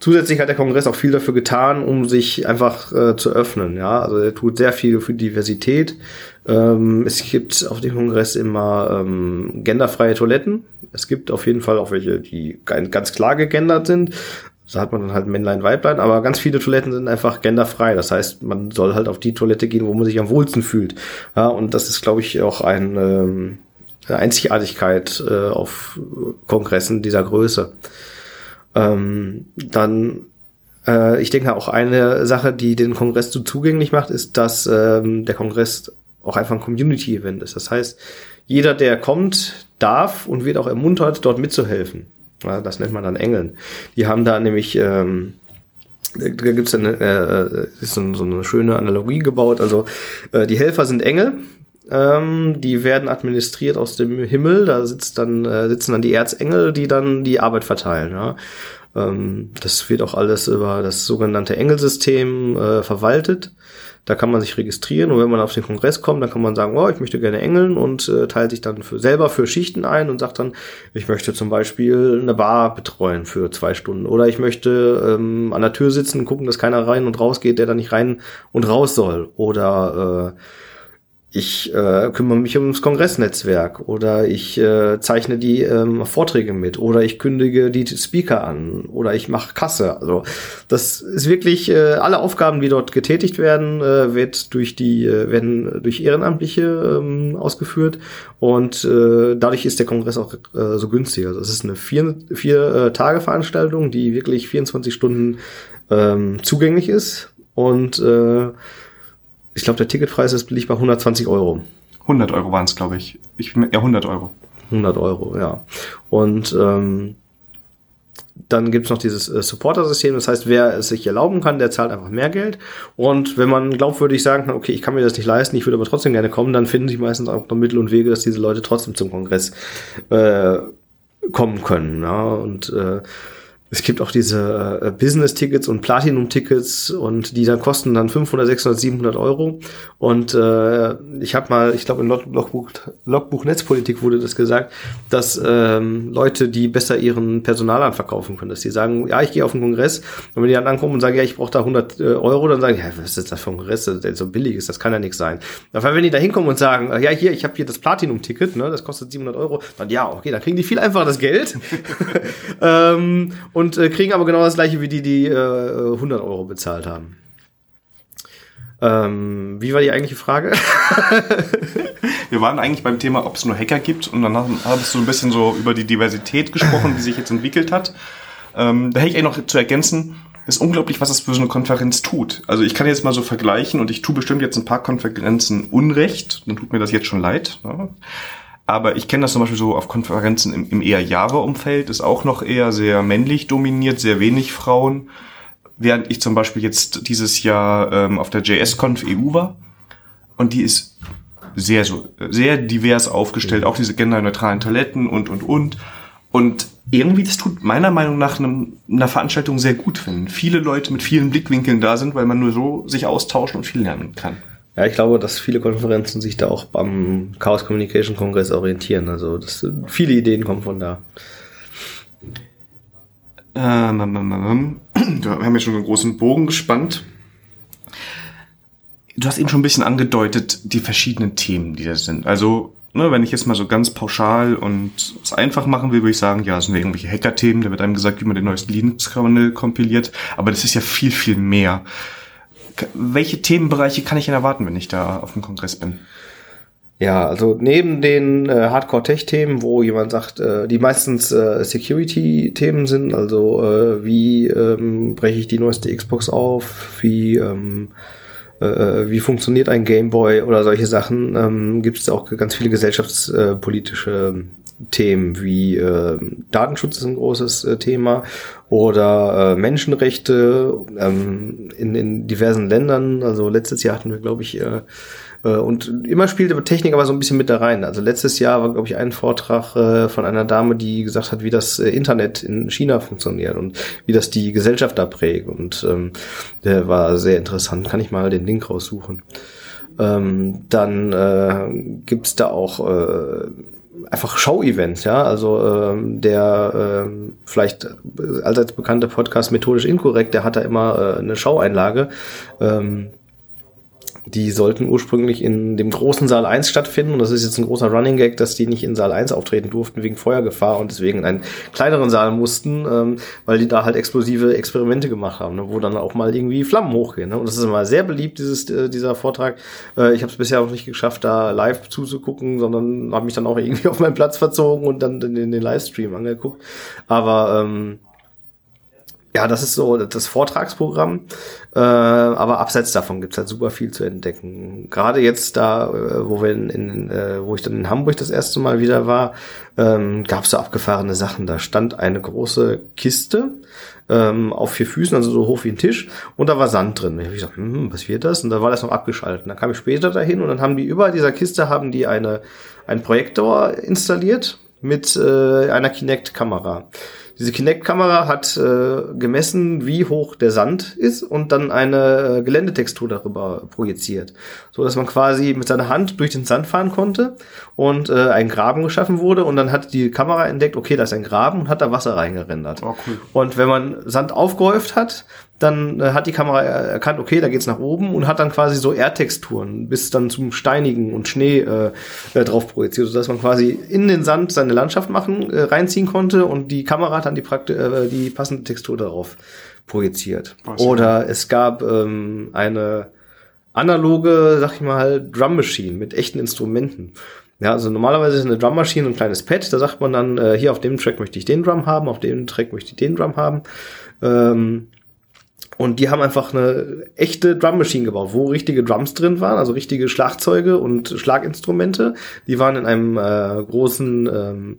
Zusätzlich hat der Kongress auch viel dafür getan, um sich einfach äh, zu öffnen. Ja, also er tut sehr viel für Diversität. Ähm, es gibt auf dem Kongress immer ähm, genderfreie Toiletten. Es gibt auf jeden Fall auch welche, die ganz klar gegendert sind. Da hat man dann halt Männlein, Weiblein, aber ganz viele Toiletten sind einfach genderfrei. Das heißt, man soll halt auf die Toilette gehen, wo man sich am wohlsten fühlt. Ja, und das ist, glaube ich, auch ein, ähm, Einzigartigkeit äh, auf Kongressen dieser Größe. Ähm, dann, äh, ich denke auch eine Sache, die den Kongress so zugänglich macht, ist, dass ähm, der Kongress auch einfach ein Community-Event ist. Das heißt, jeder, der kommt, darf und wird auch ermuntert, dort mitzuhelfen. Ja, das nennt man dann Engeln. Die haben da nämlich ähm, da gibt's eine, äh, ist so, so eine schöne Analogie gebaut. Also äh, die Helfer sind Engel, ähm, die werden administriert aus dem Himmel. Da sitzt dann, äh, sitzen dann die Erzengel, die dann die Arbeit verteilen. Ja? Ähm, das wird auch alles über das sogenannte Engelsystem äh, verwaltet. Da kann man sich registrieren und wenn man auf den Kongress kommt, dann kann man sagen, oh, ich möchte gerne engeln und äh, teilt sich dann für, selber für Schichten ein und sagt dann, ich möchte zum Beispiel eine Bar betreuen für zwei Stunden oder ich möchte ähm, an der Tür sitzen, gucken, dass keiner rein und raus geht, der da nicht rein und raus soll oder äh, ich äh, kümmere mich ums Kongressnetzwerk oder ich äh, zeichne die ähm, Vorträge mit oder ich kündige die Speaker an oder ich mache Kasse. Also das ist wirklich äh, alle Aufgaben, die dort getätigt werden, äh, wird durch die äh, werden durch Ehrenamtliche ähm, ausgeführt und äh, dadurch ist der Kongress auch äh, so günstig. Also es ist eine vier, vier äh, Tage Veranstaltung, die wirklich 24 Stunden ähm, zugänglich ist und äh, ich glaube, der Ticketpreis ist liegt bei 120 Euro. 100 Euro waren es, glaube ich. ich. Ja, 100 Euro. 100 Euro, ja. Und ähm, dann gibt's noch dieses äh, Supporter-System. Das heißt, wer es sich erlauben kann, der zahlt einfach mehr Geld. Und wenn man glaubwürdig sagen kann, okay, ich kann mir das nicht leisten, ich würde aber trotzdem gerne kommen, dann finden sich meistens auch noch Mittel und Wege, dass diese Leute trotzdem zum Kongress äh, kommen können. Ja? Und äh, es gibt auch diese äh, Business-Tickets und Platinum-Tickets und die dann kosten dann 500, 600, 700 Euro. Und äh, ich habe mal, ich glaube in Log Logbuch, Logbuch Netzpolitik wurde das gesagt, dass ähm, Leute, die besser ihren Personal verkaufen können, dass die sagen, ja, ich gehe auf den Kongress und wenn die dann ankommen und sagen, ja, ich brauche da 100 äh, Euro, dann sagen, ja, was ist das für ein Kongress, der so billig ist, das kann ja nichts sein. Aber wenn die da hinkommen und sagen, ja, hier, ich habe hier das Platinum-Ticket, ne, das kostet 700 Euro, dann ja, okay, dann kriegen die viel einfacher das Geld. ähm, und äh, kriegen aber genau das gleiche wie die, die äh, 100 Euro bezahlt haben. Ähm, wie war die eigentliche Frage? Wir waren eigentlich beim Thema, ob es nur Hacker gibt und dann hast du ein bisschen so über die Diversität gesprochen, die sich jetzt entwickelt hat. Ähm, da hätte ich eigentlich noch zu ergänzen, ist unglaublich, was das für so eine Konferenz tut. Also ich kann jetzt mal so vergleichen und ich tue bestimmt jetzt ein paar Konferenzen Unrecht, dann tut mir das jetzt schon leid. Ne? Aber ich kenne das zum Beispiel so auf Konferenzen im, im eher Java-Umfeld, ist auch noch eher sehr männlich dominiert, sehr wenig Frauen. Während ich zum Beispiel jetzt dieses Jahr ähm, auf der JS-Conf EU war. Und die ist sehr, so, sehr divers aufgestellt, auch diese genderneutralen Toiletten und, und, und. Und irgendwie, das tut meiner Meinung nach einem, einer Veranstaltung sehr gut, wenn viele Leute mit vielen Blickwinkeln da sind, weil man nur so sich austauschen und viel lernen kann. Ja, ich glaube, dass viele Konferenzen sich da auch beim Chaos Communication Kongress orientieren. Also das, viele Ideen kommen von da. Ähm, ähm, ähm, ähm. wir haben ja schon einen großen Bogen gespannt. Du hast eben schon ein bisschen angedeutet, die verschiedenen Themen, die da sind. Also, ne, wenn ich jetzt mal so ganz pauschal und es einfach machen will, würde ich sagen, ja, es sind ja irgendwelche Hacker-Themen, da wird einem gesagt, wie man den neuesten Linux-Kernel kompiliert. Aber das ist ja viel, viel mehr welche Themenbereiche kann ich denn erwarten, wenn ich da auf dem Kongress bin? Ja, also neben den äh, Hardcore-Tech-Themen, wo jemand sagt, äh, die meistens äh, Security-Themen sind, also äh, wie ähm, breche ich die neueste Xbox auf, wie ähm, äh, wie funktioniert ein Gameboy oder solche Sachen, ähm, gibt es auch ganz viele gesellschaftspolitische Themen wie äh, Datenschutz ist ein großes äh, Thema oder äh, Menschenrechte ähm, in, in diversen Ländern. Also letztes Jahr hatten wir, glaube ich, äh, äh, und immer spielte Technik aber so ein bisschen mit da rein. Also letztes Jahr war, glaube ich, ein Vortrag äh, von einer Dame, die gesagt hat, wie das äh, Internet in China funktioniert und wie das die Gesellschaft da prägt. Und ähm, der war sehr interessant. Kann ich mal den Link raussuchen. Ähm, dann äh, gibt da auch äh, einfach Show-Events, ja. Also ähm, der ähm, vielleicht allseits bekannte Podcast Methodisch Inkorrekt, der hat da immer äh, eine Show-Einlage. Ähm, die sollten ursprünglich in dem großen Saal 1 stattfinden und das ist jetzt ein großer Running Gag, dass die nicht in Saal 1 auftreten durften wegen Feuergefahr und deswegen in einen kleineren Saal mussten, ähm, weil die da halt explosive Experimente gemacht haben, ne, wo dann auch mal irgendwie Flammen hochgehen. Ne? Und das ist immer sehr beliebt, dieses, äh, dieser Vortrag. Äh, ich habe es bisher auch nicht geschafft, da live zuzugucken, sondern habe mich dann auch irgendwie auf meinen Platz verzogen und dann den, den Livestream angeguckt. Aber ähm, ja, das ist so das Vortragsprogramm. Äh, aber abseits davon gibt's halt super viel zu entdecken. Gerade jetzt da, äh, wo wir in, in äh, wo ich dann in Hamburg das erste Mal wieder war, ähm, gab's so abgefahrene Sachen. Da stand eine große Kiste ähm, auf vier Füßen, also so hoch wie ein Tisch, und da war Sand drin. Ich habe gesagt, hm, was wird das? Und da war das noch abgeschaltet. Dann kam ich später dahin und dann haben die über dieser Kiste haben die eine einen Projektor installiert mit äh, einer Kinect-Kamera. Diese Kinect-Kamera hat äh, gemessen, wie hoch der Sand ist und dann eine äh, Geländetextur darüber projiziert, so dass man quasi mit seiner Hand durch den Sand fahren konnte und äh, ein Graben geschaffen wurde und dann hat die Kamera entdeckt, okay, da ist ein Graben und hat da Wasser reingerendert. Oh, cool. Und wenn man Sand aufgehäuft hat, dann äh, hat die Kamera erkannt, okay, da geht's nach oben und hat dann quasi so Erdtexturen bis dann zum Steinigen und Schnee äh, äh, drauf projiziert, sodass man quasi in den Sand seine Landschaft machen, äh, reinziehen konnte und die Kamera hat dann die, Prakt äh, die passende Textur darauf projiziert. Was Oder es gab ähm, eine analoge, sag ich mal, Drum Machine mit echten Instrumenten. Ja, also normalerweise ist eine Drum Machine ein kleines Pad, da sagt man dann, äh, hier auf dem Track möchte ich den Drum haben, auf dem Track möchte ich den Drum haben. Ähm, und die haben einfach eine echte Drum Machine gebaut, wo richtige Drums drin waren, also richtige Schlagzeuge und Schlaginstrumente. Die waren in einem äh, großen, ähm,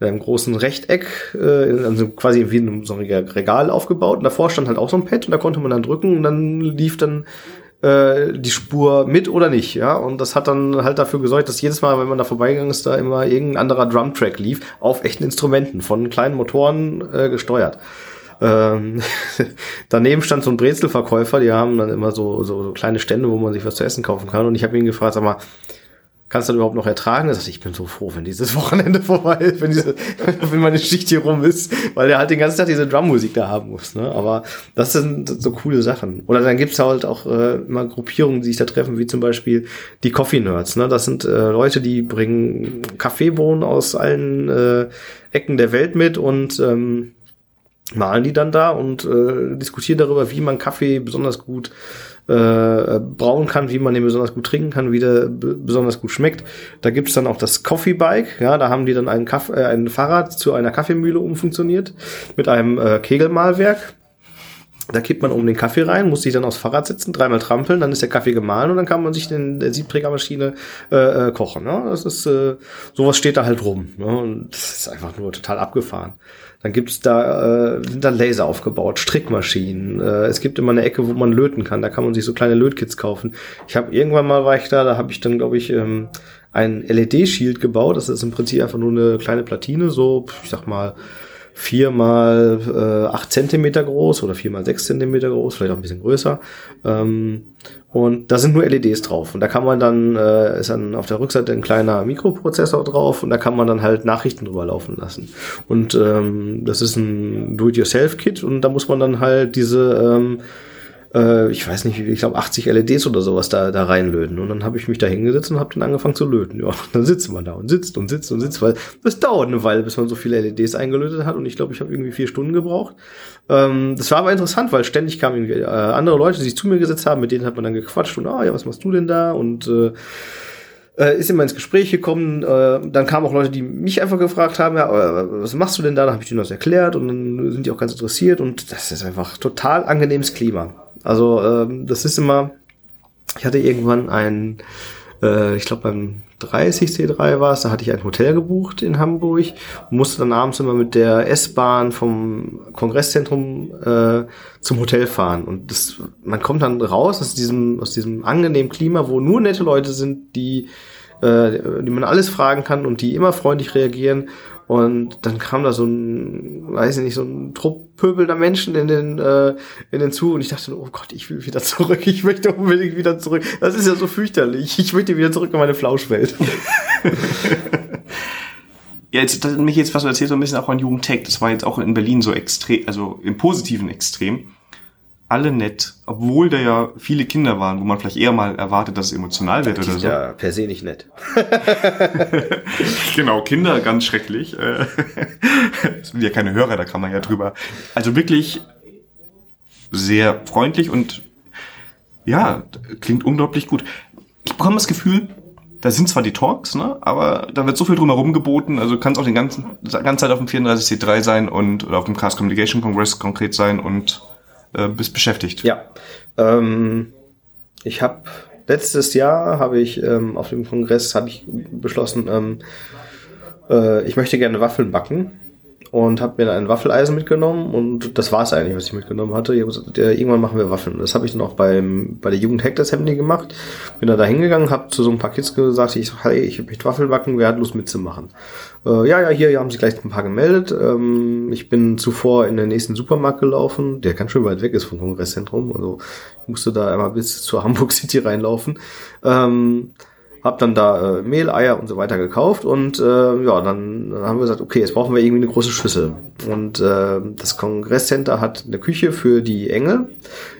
in einem großen Rechteck, äh, also quasi wie in so einem Regal aufgebaut. Und davor stand halt auch so ein Pad und da konnte man dann drücken und dann lief dann äh, die Spur mit oder nicht, ja. Und das hat dann halt dafür gesorgt, dass jedes Mal, wenn man da vorbeigegangen ist, da immer irgendein anderer Drumtrack lief, auf echten Instrumenten, von kleinen Motoren äh, gesteuert. Ähm, daneben stand so ein Brezelverkäufer, die haben dann immer so, so, so kleine Stände, wo man sich was zu essen kaufen kann. Und ich habe ihn gefragt, sag mal, kannst du das überhaupt noch ertragen? Er sagt, ich bin so froh, wenn dieses Wochenende vorbei ist, wenn, diese, wenn meine Schicht hier rum ist, weil er halt den ganzen Tag diese Drummusik da haben muss. Ne? Aber das sind so coole Sachen. Oder dann gibt's halt auch äh, immer Gruppierungen, die sich da treffen, wie zum Beispiel die Coffee Nerds. Ne? Das sind äh, Leute, die bringen Kaffeebohnen aus allen äh, Ecken der Welt mit und ähm, malen die dann da und äh, diskutieren darüber, wie man Kaffee besonders gut äh, brauen kann, wie man den besonders gut trinken kann, wie der besonders gut schmeckt. Da gibt's dann auch das Coffee Bike, ja, da haben die dann ein, Kaff äh, ein Fahrrad zu einer Kaffeemühle umfunktioniert mit einem äh, Kegelmalwerk. Da kippt man oben den Kaffee rein, muss sich dann aufs Fahrrad setzen, dreimal trampeln, dann ist der Kaffee gemahlen und dann kann man sich in der Siebträgermaschine äh, äh, kochen. Ne? Das ist äh, sowas steht da halt rum. Ne? Und das ist einfach nur total abgefahren. Dann gibt's da, äh, sind da Laser aufgebaut, Strickmaschinen. Äh, es gibt immer eine Ecke, wo man löten kann. Da kann man sich so kleine Lötkits kaufen. Ich habe irgendwann mal war ich da, da habe ich dann, glaube ich, ähm, ein LED-Shield gebaut. Das ist im Prinzip einfach nur eine kleine Platine, so, ich sag mal, vier mal äh, acht Zentimeter groß oder vier mal sechs Zentimeter groß, vielleicht auch ein bisschen größer. Ähm, und da sind nur LEDs drauf. Und da kann man dann, äh, ist dann auf der Rückseite ein kleiner Mikroprozessor drauf und da kann man dann halt Nachrichten drüber laufen lassen. Und ähm, das ist ein Do-it-yourself-Kit und da muss man dann halt diese ähm, äh, ich weiß nicht, ich glaube 80 LEDs oder sowas da, da reinlöten. Und dann habe ich mich da hingesetzt und habe dann angefangen zu löten. Ja, dann sitzt man da und sitzt und sitzt und sitzt, weil es dauert eine Weile, bis man so viele LEDs eingelötet hat. Und ich glaube, ich habe irgendwie vier Stunden gebraucht. Ähm, das war aber interessant, weil ständig kamen irgendwie äh, andere Leute, die sich zu mir gesetzt haben, mit denen hat man dann gequatscht und, ah ja, was machst du denn da? Und äh, äh, ist immer ins Gespräch gekommen. Äh, dann kamen auch Leute, die mich einfach gefragt haben, ja, äh, was machst du denn da? Dann habe ich denen das erklärt und dann sind die auch ganz interessiert und das ist einfach total angenehmes Klima. Also ähm, das ist immer, ich hatte irgendwann ein, äh, ich glaube beim 30 C3 war es, da hatte ich ein Hotel gebucht in Hamburg und musste dann abends immer mit der S-Bahn vom Kongresszentrum äh, zum Hotel fahren. Und das, man kommt dann raus aus diesem, aus diesem angenehmen Klima, wo nur nette Leute sind, die äh, die man alles fragen kann und die immer freundlich reagieren. Und dann kam da so ein, weiß ich nicht, so ein Trupp pöbelnder Menschen in den, äh, in den Zug und ich dachte, oh Gott, ich will wieder zurück, ich möchte unbedingt wieder zurück. Das ist ja so fürchterlich. Ich möchte wieder zurück in meine Flauschwelt. Ja, jetzt, das, mich jetzt, was du erzählst, so ein bisschen auch an Jugendtech. Das war jetzt auch in Berlin so extrem, also im positiven Extrem alle nett, obwohl da ja viele Kinder waren, wo man vielleicht eher mal erwartet, dass es emotional wird das oder so. Ja, per se nicht nett. genau, Kinder ganz schrecklich. Äh, es sind ja keine Hörer, da kann man ja drüber. Also wirklich sehr freundlich und ja, klingt unglaublich gut. Ich bekomme das Gefühl, da sind zwar die Talks, ne, aber da wird so viel drumherum geboten, also kann es auch den ganzen ganze Zeit auf dem 34C3 sein und oder auf dem Cast Communication Congress konkret sein und äh, bist beschäftigt. Ja. Ähm, ich habe letztes Jahr habe ich ähm, auf dem Kongress habe ich beschlossen, ähm, äh, ich möchte gerne Waffeln backen und habe mir dann ein Waffeleisen mitgenommen und das war es eigentlich, was ich mitgenommen hatte. Ich gesagt, ja, irgendwann machen wir Waffeln. Das habe ich dann auch beim, bei der Jugend Hack das Hemd gemacht. Bin dann da hingegangen, habe zu so ein paar Kids gesagt, ich so, hey, ich möchte Waffeln backen, wer hat Lust mitzumachen? Äh, ja, ja, hier, hier haben sich gleich ein paar gemeldet. Ähm, ich bin zuvor in den nächsten Supermarkt gelaufen, der ganz schön weit weg ist vom Kongresszentrum. Also musste da einmal bis zur Hamburg City reinlaufen. Ähm, hab dann da äh, Mehl, Eier und so weiter gekauft und äh, ja, dann, haben wir gesagt, okay, jetzt brauchen wir irgendwie eine große Schüssel. Und äh, das Kongresscenter hat eine Küche für die Engel.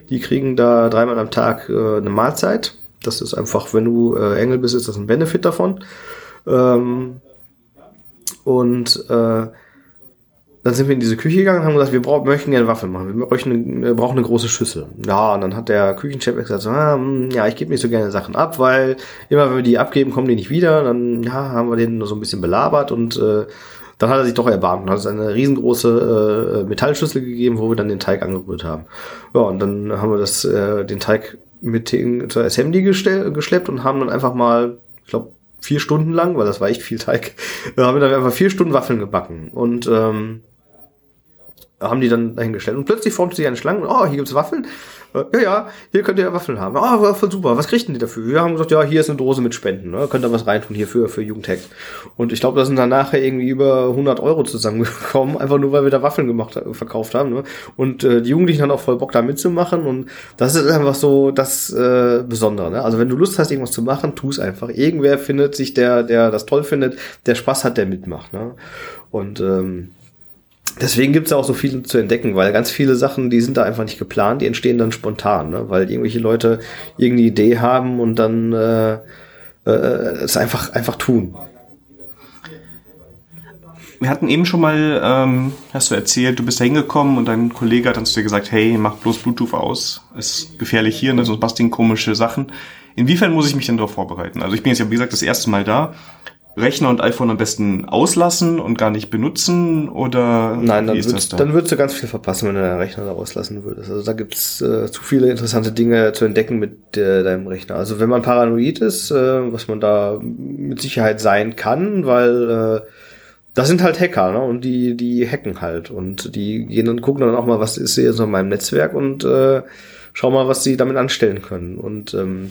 Die kriegen da dreimal am Tag äh, eine Mahlzeit. Das ist einfach, wenn du äh, Engel bist, ist das ein Benefit davon. Ähm, und äh, dann sind wir in diese Küche gegangen und haben gesagt, wir brauchen, möchten gerne Waffeln machen. Wir brauchen, eine, wir brauchen eine große Schüssel. Ja, und dann hat der Küchenchef gesagt, so, ah, hm, ja, ich gebe nicht so gerne Sachen ab, weil immer wenn wir die abgeben, kommen die nicht wieder. Dann ja, haben wir den nur so ein bisschen belabert und äh, dann hat er sich doch erbarmt und hat uns eine riesengroße äh, Metallschüssel gegeben, wo wir dann den Teig angerührt haben. Ja, und dann haben wir das, äh, den Teig mit den, zur Assembly geschleppt und haben dann einfach mal, ich glaube, vier Stunden lang, weil das war echt viel Teig, haben wir dann einfach vier Stunden Waffeln gebacken. Und ähm, haben die dann dahingestellt. Und plötzlich formt sich eine Schlange, oh, hier gibt's Waffeln. Ja, ja, hier könnt ihr Waffeln haben. Oh, voll super. Was kriegt denn die dafür? Wir haben gesagt, ja, hier ist eine Dose mit Spenden. Ne? Könnt ihr was reintun hier für, für Jugendhack. Und ich glaube, da sind dann nachher irgendwie über 100 Euro zusammengekommen, einfach nur, weil wir da Waffeln gemacht, verkauft haben. Ne? Und äh, die Jugendlichen haben auch voll Bock, da mitzumachen. Und das ist einfach so das äh, Besondere. Ne? Also wenn du Lust hast, irgendwas zu machen, tu es einfach. Irgendwer findet sich, der, der das toll findet, der Spaß hat, der mitmacht. Ne? Und ähm, Deswegen gibt's ja auch so viel zu entdecken, weil ganz viele Sachen, die sind da einfach nicht geplant, die entstehen dann spontan, ne? weil irgendwelche Leute irgendeine Idee haben und dann äh, äh, es einfach, einfach tun. Wir hatten eben schon mal, ähm, hast du erzählt, du bist da hingekommen und dein Kollege hat dann zu dir gesagt, hey, mach bloß Bluetooth aus, ist gefährlich hier, ne? sonst basteln komische Sachen. Inwiefern muss ich mich denn darauf vorbereiten? Also ich bin jetzt ja, wie gesagt, das erste Mal da. Rechner und iPhone am besten auslassen und gar nicht benutzen oder Nein, dann, würdest, da? dann würdest du ganz viel verpassen, wenn du deinen Rechner da auslassen würdest. Also da gibt's äh, zu viele interessante Dinge zu entdecken mit äh, deinem Rechner. Also wenn man paranoid ist, äh, was man da mit Sicherheit sein kann, weil äh, das sind halt Hacker, ne? Und die, die hacken halt. Und die gehen und gucken dann auch mal, was ist hier so in meinem Netzwerk und äh, schau mal, was sie damit anstellen können. Und ähm,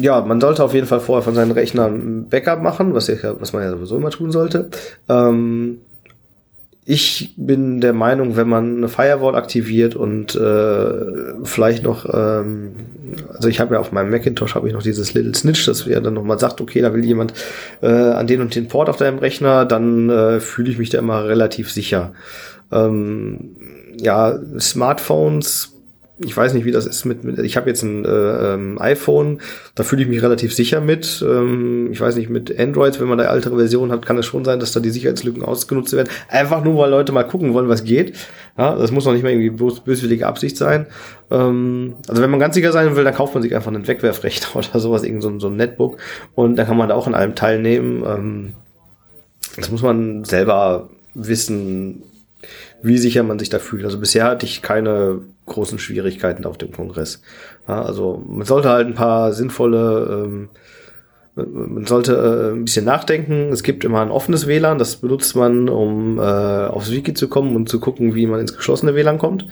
ja, man sollte auf jeden Fall vorher von seinen Rechnern ein Backup machen, was, ja, was man ja sowieso immer tun sollte. Ähm, ich bin der Meinung, wenn man eine Firewall aktiviert und äh, vielleicht noch, ähm, also ich habe ja auf meinem Macintosh habe ich noch dieses Little Snitch, das ja dann nochmal sagt, okay, da will jemand äh, an den und den Port auf deinem Rechner, dann äh, fühle ich mich da immer relativ sicher. Ähm, ja, Smartphones ich weiß nicht, wie das ist mit, mit ich habe jetzt ein äh, ähm, iPhone, da fühle ich mich relativ sicher mit. Ähm, ich weiß nicht, mit Android, wenn man eine ältere Version hat, kann es schon sein, dass da die Sicherheitslücken ausgenutzt werden. Einfach nur, weil Leute mal gucken wollen, was geht. Ja, das muss noch nicht mal irgendwie bös böswillige Absicht sein. Ähm, also wenn man ganz sicher sein will, dann kauft man sich einfach einen Wegwerfrechner oder sowas, irgend so, so ein Netbook und dann kann man da auch an allem teilnehmen. Ähm, das muss man selber wissen, wie sicher man sich da fühlt. Also bisher hatte ich keine großen Schwierigkeiten auf dem Kongress. Ja, also man sollte halt ein paar sinnvolle, ähm, man sollte äh, ein bisschen nachdenken. Es gibt immer ein offenes WLAN, das benutzt man, um äh, aufs Wiki zu kommen und zu gucken, wie man ins geschlossene WLAN kommt.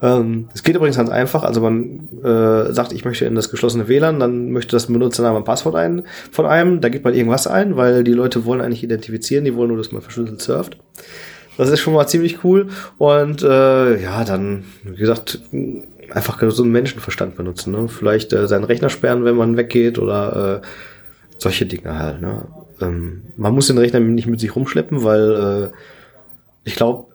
Ähm, Es geht übrigens ganz einfach. Also man äh, sagt, ich möchte in das geschlossene WLAN, dann möchte das Benutzernamen und Passwort ein von einem. Da gibt man irgendwas ein, weil die Leute wollen eigentlich identifizieren, die wollen nur, dass man verschlüsselt surft. Das ist schon mal ziemlich cool. Und äh, ja, dann, wie gesagt, einfach so einen Menschenverstand benutzen. Ne? Vielleicht äh, seinen Rechner sperren, wenn man weggeht oder äh, solche Dinge halt. Ne? Ähm, man muss den Rechner nicht mit sich rumschleppen, weil äh, ich glaube,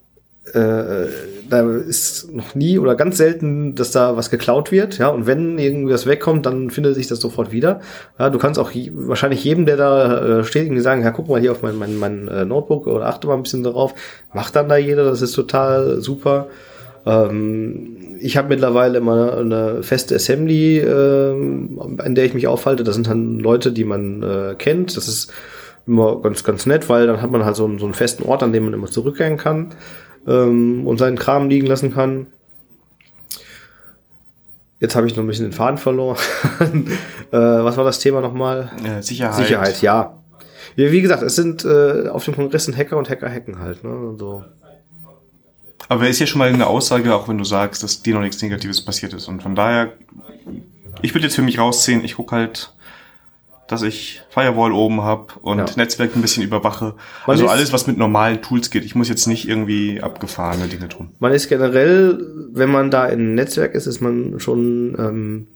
äh, da ist noch nie oder ganz selten, dass da was geklaut wird, ja, und wenn irgendwas wegkommt, dann findet sich das sofort wieder. Ja, du kannst auch je, wahrscheinlich jedem, der da äh, steht, irgendwie sagen, ja, guck mal hier auf mein, mein, mein äh, Notebook oder achte mal ein bisschen darauf. Macht dann da jeder, das ist total super. Ähm, ich habe mittlerweile immer eine feste Assembly, ähm, an der ich mich aufhalte. Das sind dann Leute, die man äh, kennt. Das ist immer ganz, ganz nett, weil dann hat man halt so, einen- so einen festen Ort, an dem man immer zurückgehen kann ähm, und seinen Kram liegen lassen kann. Jetzt habe ich noch ein bisschen den Faden verloren. äh, was war das Thema nochmal? Äh, Sicherheit. Sicherheit, ja. ja. Wie gesagt, es sind äh, auf dem Kongress sind Hacker und Hacker hacken halt. Ne? Und so. Aber ist ja schon mal eine Aussage, auch wenn du sagst, dass dir noch nichts Negatives passiert ist. Und von daher, ich würde jetzt für mich rausziehen, ich gucke halt, dass ich Firewall oben habe und Ja. Netzwerk ein bisschen überwache. Man also alles, was mit normalen Tools geht. Ich muss jetzt nicht irgendwie abgefahrene Dinge tun. Man ist generell, wenn man da im Netzwerk ist, ist man schon ähm,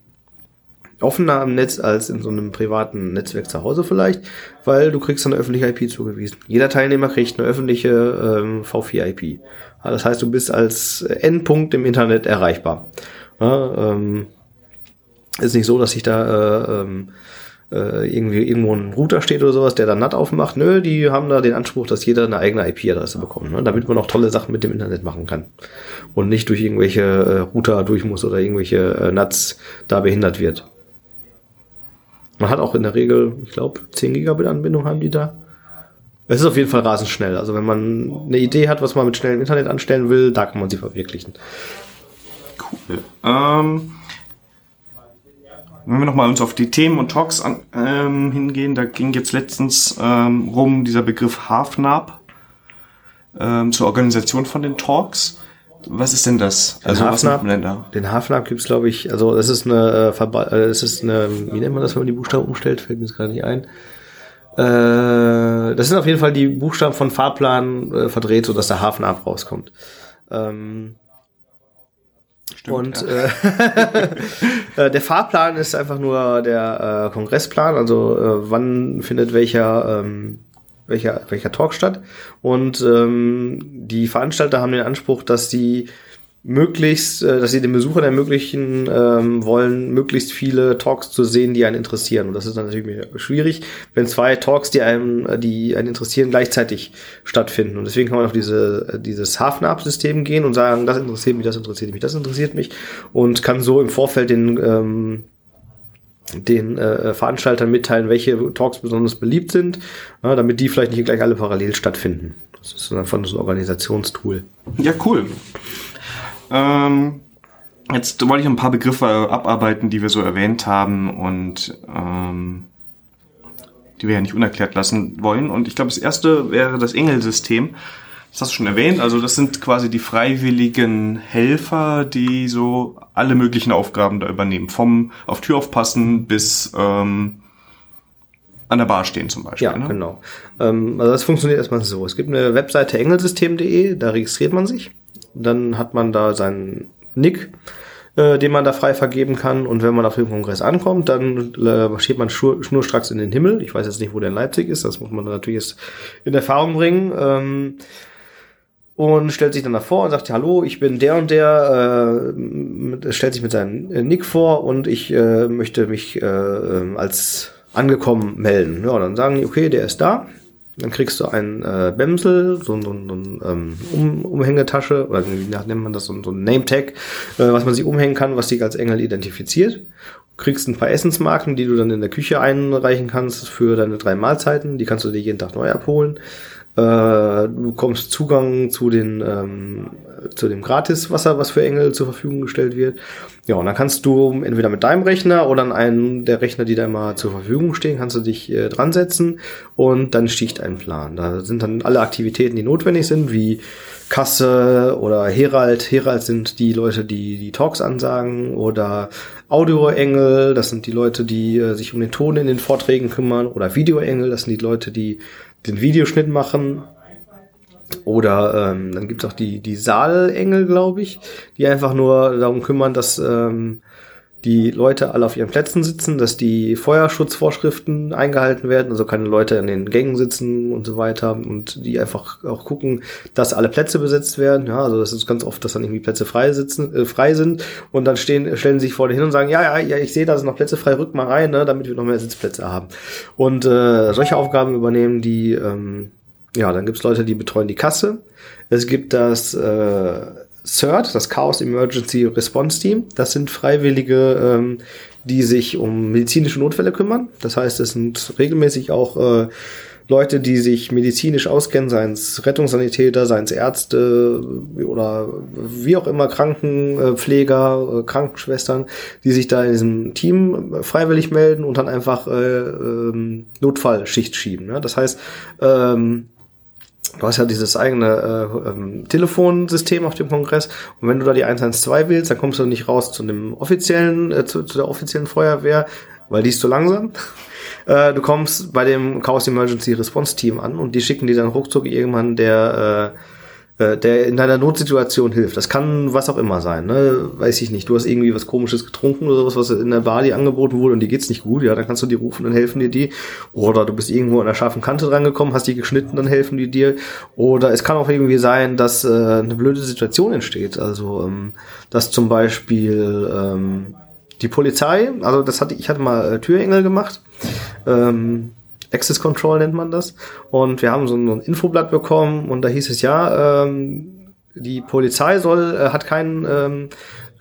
offener am Netz als in so einem privaten Netzwerk zu Hause vielleicht, weil du kriegst eine öffentliche IP zugewiesen. Jeder Teilnehmer kriegt eine öffentliche ähm, V4-IP. Ja, das heißt, du bist als Endpunkt im Internet erreichbar. Ja, ähm, ist nicht so, dass sich da äh, ähm, äh, irgendwie irgendwo ein Router steht oder sowas, der dann NAT aufmacht. Nö, die haben da den Anspruch, dass jeder eine eigene IP-Adresse bekommt, ne? damit man auch tolle Sachen mit dem Internet machen kann. Und nicht durch irgendwelche äh, Router durch muss oder irgendwelche äh, NATs da behindert wird. Man hat auch in der Regel, ich glaube, 10 Gigabit Anbindung haben die da. Es ist auf jeden Fall rasend schnell. Also wenn man eine Idee hat, was man mit schnellem Internet anstellen will, da kann man sie verwirklichen. Cool. Ähm, wenn wir nochmal uns auf die Themen und Talks an, ähm, hingehen, da ging jetzt letztens ähm, rum dieser Begriff HafNAP. ähm, zur Organisation von den Talks. Was ist denn das? Also was macht man denn da? Den Hafenab gibt's glaube ich, also das ist eine, äh, äh, das ist eine, wie nennt man das, wenn man die Buchstaben umstellt? Fällt mir jetzt gerade nicht ein. Äh, das sind auf jeden Fall die Buchstaben von Fahrplan äh, verdreht, so dass der Hafenab rauskommt. Ähm, Stimmt, und ja. äh, äh, der Fahrplan ist einfach nur der äh, Kongressplan, also äh, wann findet welcher ähm, welcher welcher Talk statt. Und ähm, die Veranstalter haben den Anspruch, dass die möglichst, äh, dass sie den Besuchern ermöglichen ähm, wollen, möglichst viele Talks zu sehen, die einen interessieren. Und das ist dann natürlich schwierig, wenn zwei Talks, die einem, äh, die einen interessieren, gleichzeitig stattfinden. Und deswegen kann man auf diese, äh, dieses Hafenab-System gehen und sagen, das interessiert mich, das interessiert mich, das interessiert mich. Und kann so im Vorfeld den, ähm, den äh, Veranstaltern mitteilen, welche Talks besonders beliebt sind, äh, damit die vielleicht nicht gleich alle parallel stattfinden. Das ist dann von so ein Organisationstool. Ja, cool. Ähm, jetzt wollte ich ein paar Begriffe abarbeiten, die wir so erwähnt haben und ähm, die wir ja nicht unerklärt lassen wollen. Und ich glaube, das erste wäre das Engelsystem. Das hast du schon erwähnt. Also das sind quasi die freiwilligen Helfer, die so alle möglichen Aufgaben da übernehmen. Vom auf Tür aufpassen bis ähm, an der Bar stehen zum Beispiel. Ja, ne? genau. Ähm, also das funktioniert erstmal so. Es gibt eine Webseite engelsystem.de, da registriert man sich. Dann hat man da seinen Nick, äh, den man da frei vergeben kann. Und wenn man auf dem Kongress ankommt, dann äh, marschiert man schnur, schnurstracks in den Himmel. Ich weiß jetzt nicht, wo der in Leipzig ist. Das muss man natürlich jetzt in Erfahrung bringen. Ähm, und stellt sich dann davor und sagt, hallo, ich bin der und der, äh, stellt sich mit seinem Nick vor und ich äh, möchte mich äh, als angekommen melden. Ja, dann sagen die, okay, der ist da. Dann kriegst du ein äh, Bämsel, so, so, so ähm, um, Umhängetasche, oder wie nennt man das, so, so ein Name-Tag, äh, was man sich umhängen kann, was dich als Engel identifiziert. Kriegst ein paar Essensmarken, die du dann in der Küche einreichen kannst für deine drei Mahlzeiten. Die kannst du dir jeden Tag neu abholen. Äh, du bekommst Zugang zu den ähm, zu dem Gratiswasser, was für Engel zur Verfügung gestellt wird. Ja, und dann kannst du entweder mit deinem Rechner oder an einen der Rechner, die da immer zur Verfügung stehen, kannst du dich äh, dran setzen und dann sticht ein Plan. Da sind dann alle Aktivitäten, die notwendig sind, wie Kasse oder Herald. Herald sind die Leute, die die Talks ansagen oder Audioengel, das sind die Leute, die äh, sich um den Ton in den Vorträgen kümmern oder Videoengel, das sind die Leute, die den Videoschnitt machen. Oder ähm, dann gibt's auch die, die Saalengel, glaube ich, die einfach nur darum kümmern, dass ähm, die Leute alle auf ihren Plätzen sitzen, dass die Feuerschutzvorschriften eingehalten werden, also keine Leute an den Gängen sitzen und so weiter und die einfach auch gucken, dass alle Plätze besetzt werden. Ja, also das ist ganz oft, dass dann irgendwie Plätze frei sitzen, äh, frei sind und dann stehen, stellen sie sich vor hin und sagen, ja, ja, ja, ich sehe, da sind noch Plätze frei, rück mal rein, ne, damit wir noch mehr Sitzplätze haben. Und äh, solche Aufgaben übernehmen die ähm, ja, dann gibt's Leute, die betreuen die Kasse. Es gibt das äh, CERT, das Chaos Emergency Response Team. Das sind Freiwillige, ähm, die sich um medizinische Notfälle kümmern. Das heißt, es sind regelmäßig auch äh, Leute, die sich medizinisch auskennen, seien es Rettungssanitäter, seien es Ärzte oder wie auch immer Krankenpfleger, äh, Krankenschwestern, die sich da in diesem Team freiwillig melden und dann einfach äh, ähm, Notfallschicht schieben. Ja? Das heißt, ähm, Du hast ja dieses eigene äh, ähm, Telefonsystem auf dem Kongress und wenn du da die 112 wählst, dann kommst du nicht raus zu dem offiziellen, äh, zu, zu der offiziellen Feuerwehr, weil die ist zu langsam. Äh, du kommst bei dem Chaos Emergency Response Team an und die schicken dir dann ruckzuck irgendwann der äh, der in deiner Notsituation hilft. Das kann was auch immer sein, ne? Weiß ich nicht. Du hast irgendwie was komisches getrunken oder sowas, was in der Bar dir angeboten wurde und die geht's nicht gut, ja, dann kannst du die rufen, dann helfen dir die. Oder du bist irgendwo an der scharfen Kante drangekommen, hast die geschnitten, dann helfen die dir. Oder es kann auch irgendwie sein, dass äh, eine blöde Situation entsteht. Also, ähm, dass zum Beispiel ähm, die Polizei, also das hatte ich hatte mal äh, Türengel gemacht. Ähm, Access Control nennt man das. Und wir haben so ein, Infoblatt bekommen und da hieß es ja, ähm, die Polizei soll, äh, hat keinen, ähm,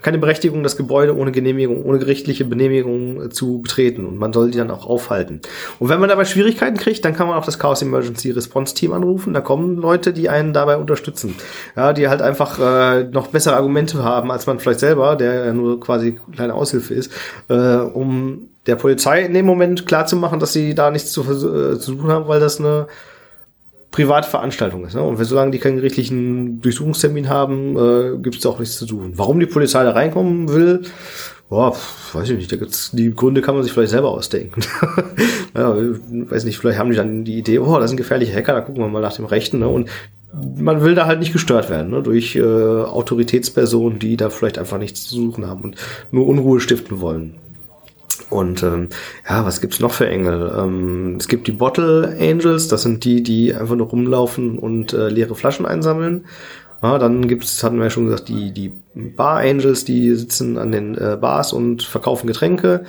keine Berechtigung, das Gebäude ohne Genehmigung, ohne gerichtliche Benehmigung äh, zu betreten. Und man soll die dann auch aufhalten. Und wenn man dabei Schwierigkeiten kriegt, dann kann man auch das Chaos Emergency Response Team anrufen. Da kommen Leute, die einen dabei unterstützen. Ja, die halt einfach äh, noch bessere Argumente haben, als man vielleicht selber, der ja nur quasi kleine Aushilfe ist, äh, um der Polizei in dem Moment klar zu machen, dass sie da nichts zu, äh, zu tun haben, weil das eine private Veranstaltung ist. Ne? Und solange die keinen gerichtlichen Durchsuchungstermin haben, äh, gibt es auch nichts zu tun. Warum die Polizei da reinkommen will, boah, weiß ich nicht. Da gibt's, die Gründe kann man sich vielleicht selber ausdenken. ja, weiß nicht, vielleicht haben die dann die Idee, oh, das sind gefährliche Hacker, da gucken wir mal nach dem Rechten. Ne? Und man will da halt nicht gestört werden ne? durch äh, Autoritätspersonen, die da vielleicht einfach nichts zu suchen haben und nur Unruhe stiften wollen. Und ähm, ja, was gibt's noch für Engel? Ähm, es gibt die Bottle Angels, das sind die, die einfach nur rumlaufen und äh, leere Flaschen einsammeln. Ja, dann gibt's, hatten wir ja schon gesagt, die, die Bar Angels, die sitzen an den äh, Bars und verkaufen Getränke.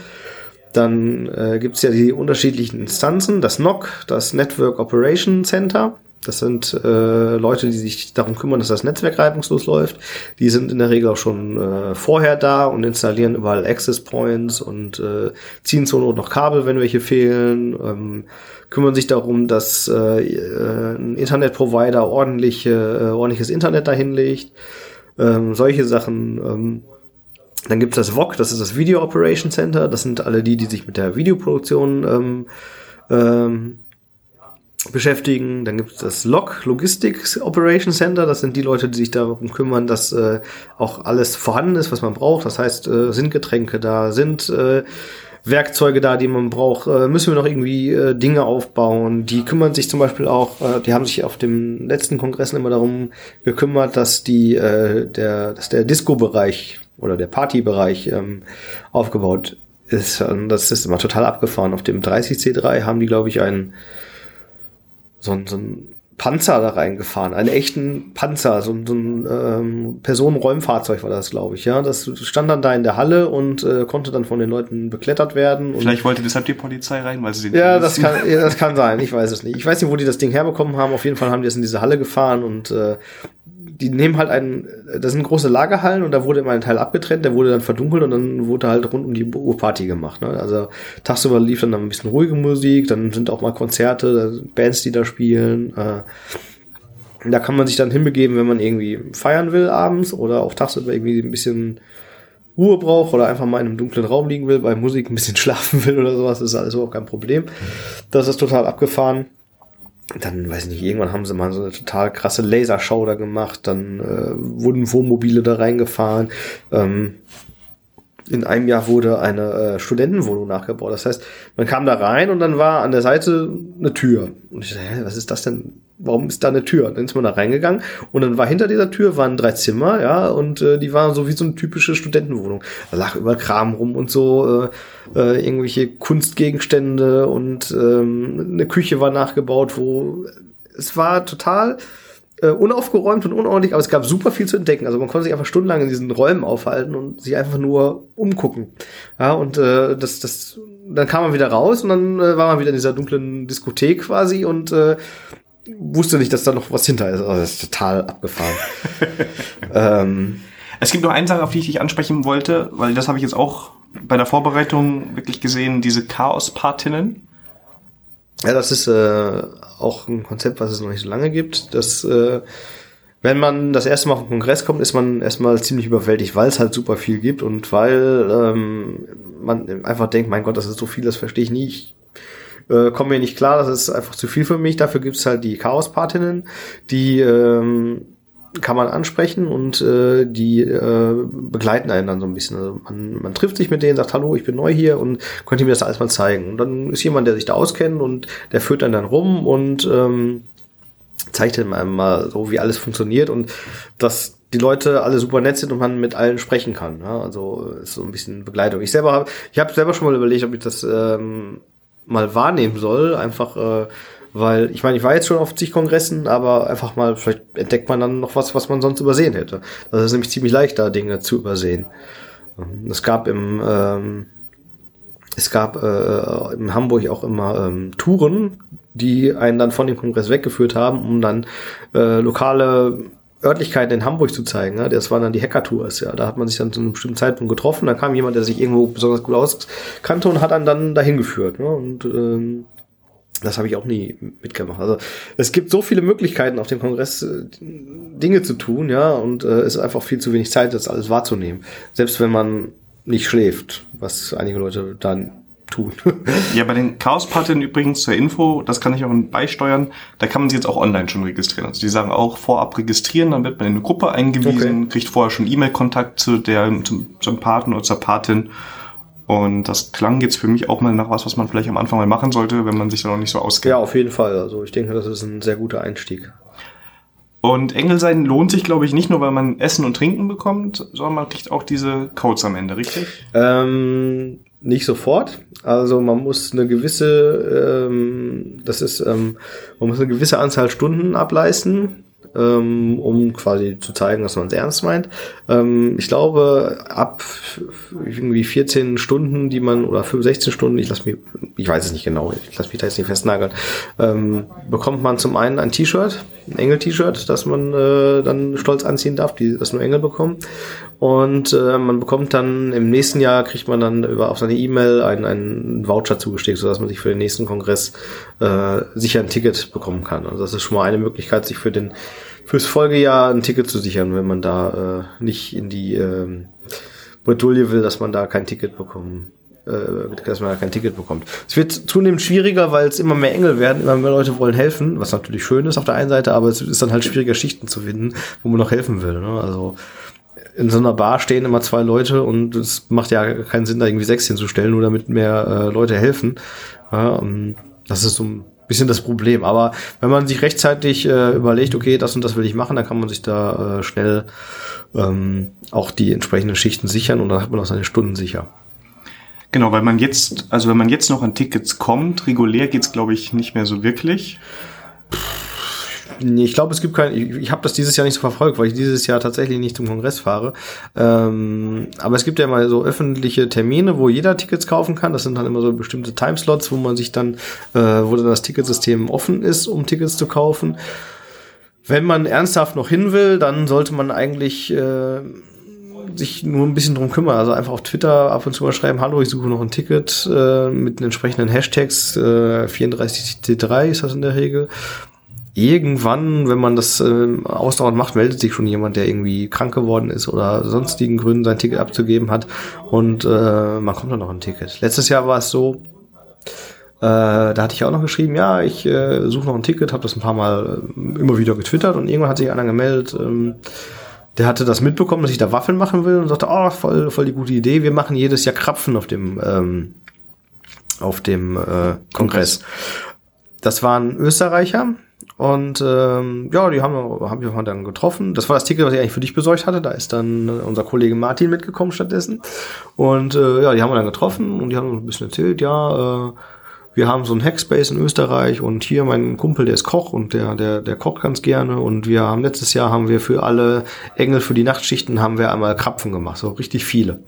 Dann äh, gibt's ja die unterschiedlichen Instanzen, das NOC, das Network Operation Center. Das sind äh, Leute, die sich darum kümmern, dass das Netzwerk reibungslos läuft. Die sind in der Regel auch schon äh, vorher da und installieren überall Access Points und äh, ziehen zur Not noch Kabel, wenn welche fehlen. Ähm, kümmern sich darum, dass äh, ein Internetprovider ordentliche, äh, ordentliches Internet dahin legt. Ähm, solche Sachen. Ähm, dann gibt's das VOC, das ist das Video Operation Center. Das sind alle die, die sich mit der Videoproduktion ähm, ähm, beschäftigen. Dann gibt es das LOC, Logistics Operation Center. Das sind die Leute, die sich darum kümmern, dass äh, auch alles vorhanden ist, was man braucht. Das heißt, äh, sind Getränke da, sind äh, Werkzeuge da, die man braucht. Äh, müssen wir noch irgendwie äh, Dinge aufbauen? Die kümmern sich zum Beispiel auch, äh, die haben sich auf dem letzten Kongress immer darum gekümmert, dass die äh, der, dass der Disco-Bereich oder der Party-Bereich ähm, aufgebaut ist. Und das ist immer total abgefahren. Auf dem 30C3 haben die, glaube ich, einen so ein, so ein Panzer da reingefahren, einen echten Panzer, so, so ein ähm, Personenräumfahrzeug war das, glaube ich. Ja, das stand dann da in der Halle und äh, konnte dann von den Leuten beklettert werden. Vielleicht wollte deshalb die Polizei rein, weil sie den ja, das kann, ja, das kann sein. Ich weiß es nicht. Ich weiß nicht, wo die das Ding herbekommen haben. Auf jeden Fall haben die es in diese Halle gefahren und äh, die nehmen halt einen, das sind große Lagerhallen und da wurde immer ein Teil abgetrennt, der wurde dann verdunkelt und dann wurde halt rund um die Uhr Party gemacht. Ne? Also tagsüber lief dann ein bisschen ruhige Musik, dann sind auch mal Konzerte, Bands, die da spielen. Äh, da kann man sich dann hinbegeben, wenn man irgendwie feiern will abends oder auch tagsüber irgendwie ein bisschen Ruhe braucht oder einfach mal in einem dunklen Raum liegen will, bei Musik ein bisschen schlafen will oder sowas, ist alles überhaupt kein Problem. Das ist total abgefahren dann, weiß ich nicht, irgendwann haben sie mal so eine total krasse Lasershow da gemacht, dann äh, wurden Wohnmobile da reingefahren. Ähm, in einem Jahr wurde eine äh, Studentenwohnung nachgebaut. Das heißt, man kam da rein und dann war an der Seite eine Tür. Und ich dachte, hä, was ist das denn? Warum ist da eine Tür? Dann ist man da reingegangen und dann war hinter dieser Tür waren drei Zimmer, ja, und äh, die waren so wie so eine typische Studentenwohnung. Da lag über Kram rum und so, äh, äh, irgendwelche Kunstgegenstände und ähm, eine Küche war nachgebaut, wo es war total äh, unaufgeräumt und unordentlich, aber es gab super viel zu entdecken. Also man konnte sich einfach stundenlang in diesen Räumen aufhalten und sich einfach nur umgucken. Ja, und äh, das, das, dann kam man wieder raus und dann äh, war man wieder in dieser dunklen Diskothek quasi und äh, wusste nicht, dass da noch was hinter ist. Also das ist total abgefahren. ähm, es gibt noch eine Sache, auf die ich dich ansprechen wollte, weil das habe ich jetzt auch bei der Vorbereitung wirklich gesehen, diese Chaos-Partinnen. Ja, das ist äh, auch ein Konzept, was es noch nicht so lange gibt. Das, äh, wenn man das erste Mal auf den Kongress kommt, ist man erstmal ziemlich überwältigt, weil es halt super viel gibt und weil ähm, man einfach denkt, mein Gott, das ist so viel, das verstehe ich nie. Ich äh, komme mir nicht klar, das ist einfach zu viel für mich. Dafür gibt es halt die Chaos-Partinnen, die ähm, kann man ansprechen und äh, die äh, begleiten einen dann so ein bisschen. Also man, man trifft sich mit denen, sagt, hallo, ich bin neu hier und könnt ihr mir das alles mal zeigen. Und dann ist jemand, der sich da auskennt und der führt dann dann rum und ähm, zeigt einem mal so, wie alles funktioniert und dass die Leute alle super nett sind und man mit allen sprechen kann. Ja? Also ist so ein bisschen Begleitung. Ich selber habe, ich habe selber schon mal überlegt, ob ich das ähm, mal wahrnehmen soll, einfach äh, weil, ich meine, ich war jetzt schon auf zig Kongressen, aber einfach mal, vielleicht entdeckt man dann noch was, was man sonst übersehen hätte. Das ist nämlich ziemlich leicht, da Dinge zu übersehen. Ähm, es gab im, ähm, es gab äh, in Hamburg auch immer ähm, Touren, die einen dann von dem Kongress weggeführt haben, um dann äh, lokale Örtlichkeiten in Hamburg zu zeigen. Ja? Das waren dann die Hacker-Tours. Ja? Da hat man sich dann zu einem bestimmten Zeitpunkt getroffen. Da kam jemand, der sich irgendwo besonders gut auskannte und hat einen dann dahin geführt. Ne? Und ähm, das habe ich auch nie mitgemacht. Also es gibt so viele Möglichkeiten auf dem Kongress äh, Dinge zu tun, ja, und äh, es ist einfach viel zu wenig Zeit, das alles wahrzunehmen. Selbst wenn man nicht schläft, was einige Leute dann tun. ja, bei den Chaos-Partien übrigens zur Info, das kann ich auch beisteuern, da kann man sich jetzt auch online schon registrieren. Also die sagen auch vorab registrieren, dann wird man in eine Gruppe eingewiesen, okay. kriegt vorher schon E-Mail-Kontakt zu der, zum, zum Paten oder zur Patin. Und das klang jetzt für mich auch mal nach was, was man vielleicht am Anfang mal machen sollte, wenn man sich da noch nicht so auskennt. Ja, auf jeden Fall. Also ich denke, das ist ein sehr guter Einstieg. Und Engel sein lohnt sich, glaube ich, nicht nur, weil man Essen und Trinken bekommt, sondern man kriegt auch diese Codes am Ende, richtig? Ähm, nicht sofort. Also man muss eine gewisse, ähm, das ist, ähm, man muss eine gewisse Anzahl Stunden ableisten ähm, um quasi zu zeigen, dass man es ernst meint. Ähm, ich glaube, ab irgendwie 14 Stunden, die man, oder 16 Stunden, ich lass mich, ich weiß es nicht genau, ich lasse mich da jetzt nicht festnageln, ähm, bekommt man zum einen ein T-Shirt, ein Engel-T-Shirt, das man äh, dann stolz anziehen darf, die das nur Engel bekommen. Und äh, man bekommt dann im nächsten Jahr kriegt man dann über auf seine E-Mail einen, einen Voucher zugesteckt, sodass man sich für den nächsten Kongress äh, sicher ein Ticket bekommen kann. Also das ist schon mal eine Möglichkeit, sich für den fürs Folgejahr ein Ticket zu sichern, wenn man da äh, nicht in die äh, Bretouille will, dass man da kein Ticket bekommen äh, dass man da kein Ticket bekommt. Es wird zunehmend schwieriger, weil es immer mehr Engel werden, immer mehr Leute wollen helfen, was natürlich schön ist auf der einen Seite, aber es ist dann halt schwieriger, Schichten zu finden, wo man noch helfen will. Ne? Also in so einer Bar stehen immer zwei Leute und es macht ja keinen Sinn, da irgendwie sechs hinzustellen, nur damit mehr äh, Leute helfen. Ja, das ist so ein bisschen das Problem. Aber wenn man sich rechtzeitig äh, überlegt, okay, das und das will ich machen, dann kann man sich da äh, schnell ähm, auch die entsprechenden Schichten sichern und dann hat man auch seine Stunden sicher. Genau, weil man jetzt, also wenn man jetzt noch an Tickets kommt, regulär geht's glaube ich nicht mehr so wirklich. Nee, ich glaube, es gibt kein. Ich, ich habe das dieses Jahr nicht so verfolgt, weil ich dieses Jahr tatsächlich nicht zum Kongress fahre. Ähm, aber es gibt ja mal so öffentliche Termine, wo jeder Tickets kaufen kann. Das sind dann immer so bestimmte Timeslots, wo man sich dann, äh, wo dann das Ticketsystem offen ist, um Tickets zu kaufen. Wenn man ernsthaft noch hin will, dann sollte man eigentlich äh, sich nur ein bisschen drum kümmern. Also einfach auf Twitter ab und zu mal schreiben, hallo, ich suche noch ein Ticket äh, mit den entsprechenden Hashtags. Äh, 34T3 ist das in der Regel irgendwann, wenn man das äh, ausdauernd macht, meldet sich schon jemand, der irgendwie krank geworden ist oder sonstigen Gründen sein Ticket abzugeben hat und äh, man kommt dann noch ein Ticket. Letztes Jahr war es so, äh, da hatte ich auch noch geschrieben, ja, ich äh, suche noch ein Ticket, habe das ein paar Mal äh, immer wieder getwittert und irgendwann hat sich einer gemeldet, ähm, der hatte das mitbekommen, dass ich da Waffeln machen will und sagte, oh, voll, voll die gute Idee, wir machen jedes Jahr Krapfen auf dem ähm, auf dem äh, Kongress. Das war ein Österreicher, und ähm, ja, die haben, haben wir dann getroffen. Das war das Ticket, was ich eigentlich für dich besorgt hatte. Da ist dann unser Kollege Martin mitgekommen stattdessen. Und äh, ja, die haben wir dann getroffen und die haben uns ein bisschen erzählt, ja, äh, wir haben so ein Hackspace in Österreich und hier mein Kumpel, der ist Koch und der, der, der kocht ganz gerne. Und wir haben letztes Jahr haben wir für alle Engel für die Nachtschichten haben wir einmal Krapfen gemacht, so richtig viele.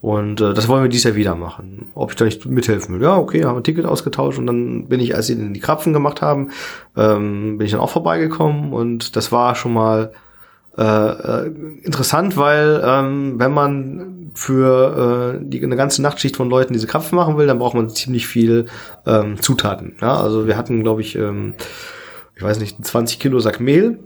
Und äh, das wollen wir dieses Jahr wieder machen. Ob ich da nicht mithelfen will. Ja, okay, haben ein Ticket ausgetauscht und dann bin ich, als sie die Krapfen gemacht haben, ähm, bin ich dann auch vorbeigekommen und das war schon mal äh, äh, interessant, weil ähm, wenn man für äh, die eine ganze Nachtschicht von Leuten diese Krapfen machen will, dann braucht man ziemlich viel ähm, Zutaten. Ja, also wir hatten, glaube ich, ähm, ich weiß nicht, 20 Kilo Sack Mehl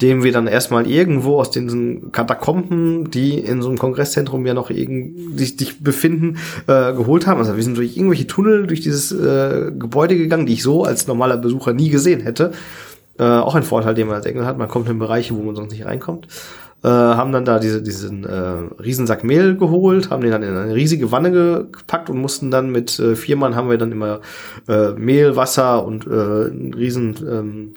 den wir dann erstmal irgendwo aus diesen Katakomben, die in so einem Kongresszentrum ja noch irgendwie sich, befinden, äh, geholt haben. Also wir sind durch irgendwelche Tunnel durch dieses äh, Gebäude gegangen, die ich so als normaler Besucher nie gesehen hätte. Äh, auch ein Vorteil, den man als Engel hat. Man kommt in Bereiche, wo man sonst nicht reinkommt. Äh, haben dann da diese, diesen äh, Riesensack Mehl geholt, haben den dann in eine riesige Wanne gepackt und mussten dann mit äh, vier Mann haben wir dann immer äh, Mehl, Wasser und äh, einen riesen ähm,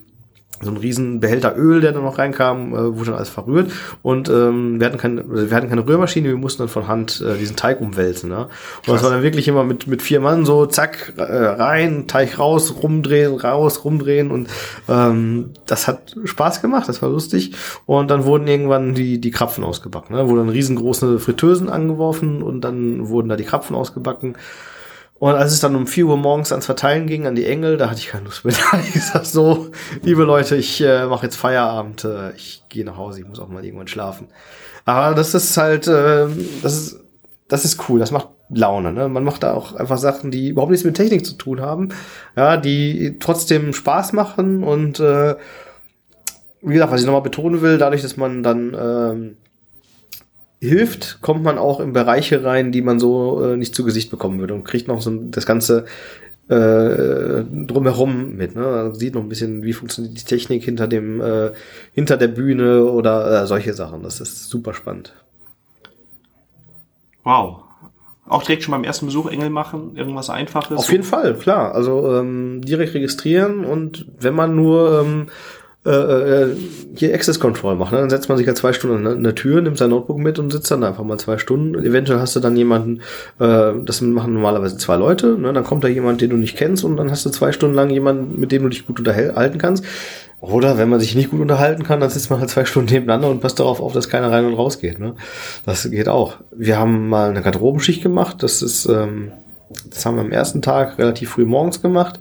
so ein riesen Behälter Öl, der dann noch reinkam, äh, wurde dann alles verrührt und ähm, wir hatten keine, wir hatten keine Rührmaschine, wir mussten dann von Hand äh, diesen Teig umwälzen. Ne? Und Krass. das war dann wirklich immer mit mit vier Mann so zack äh, rein, Teig raus, rumdrehen, raus, rumdrehen und ähm, das hat Spaß gemacht, das war lustig und dann wurden irgendwann die die Krapfen ausgebacken. Ne? Wurden dann riesengroße Fritteusen angeworfen und dann wurden da die Krapfen ausgebacken. Und als es dann um 4 Uhr morgens ans Verteilen ging an die Engel, da hatte ich keine Lust mehr. Da ich gesagt, so, liebe Leute, ich äh, mache jetzt Feierabend, äh, ich gehe nach Hause, ich muss auch mal irgendwann schlafen. Aber das ist halt, äh, das ist, das ist cool, das macht Laune. Ne? Man macht da auch einfach Sachen, die überhaupt nichts mit Technik zu tun haben, ja, die trotzdem Spaß machen und äh, wie gesagt, was ich nochmal betonen will, dadurch, dass man dann ähm, hilft, kommt man auch in Bereiche rein, die man so äh, nicht zu Gesicht bekommen würde und kriegt noch so das ganze äh, drumherum mit. Ne? Sieht noch ein bisschen, wie funktioniert die Technik hinter dem, äh, hinter der Bühne oder äh, solche Sachen. Das ist super spannend. Wow. Auch direkt schon beim ersten Besuch Engel machen, irgendwas Einfaches? Auf jeden Fall, klar. Also ähm, direkt registrieren und wenn man nur ähm, äh, äh, hier Access Control macht. Ne? Dann setzt man sich halt zwei Stunden an der Tür, nimmt sein Notebook mit und sitzt dann einfach mal zwei Stunden. Eventuell hast du dann jemanden, äh, das machen normalerweise zwei Leute, ne? dann kommt da jemand, den du nicht kennst und dann hast du zwei Stunden lang jemanden, mit dem du dich gut unterhalten kannst. Oder wenn man sich nicht gut unterhalten kann, dann sitzt man halt zwei Stunden nebeneinander und passt darauf auf, dass keiner rein und raus geht. Ne? Das geht auch. Wir haben mal eine Garderobenschicht gemacht. Das ist, ähm, das haben wir am ersten Tag relativ früh morgens gemacht.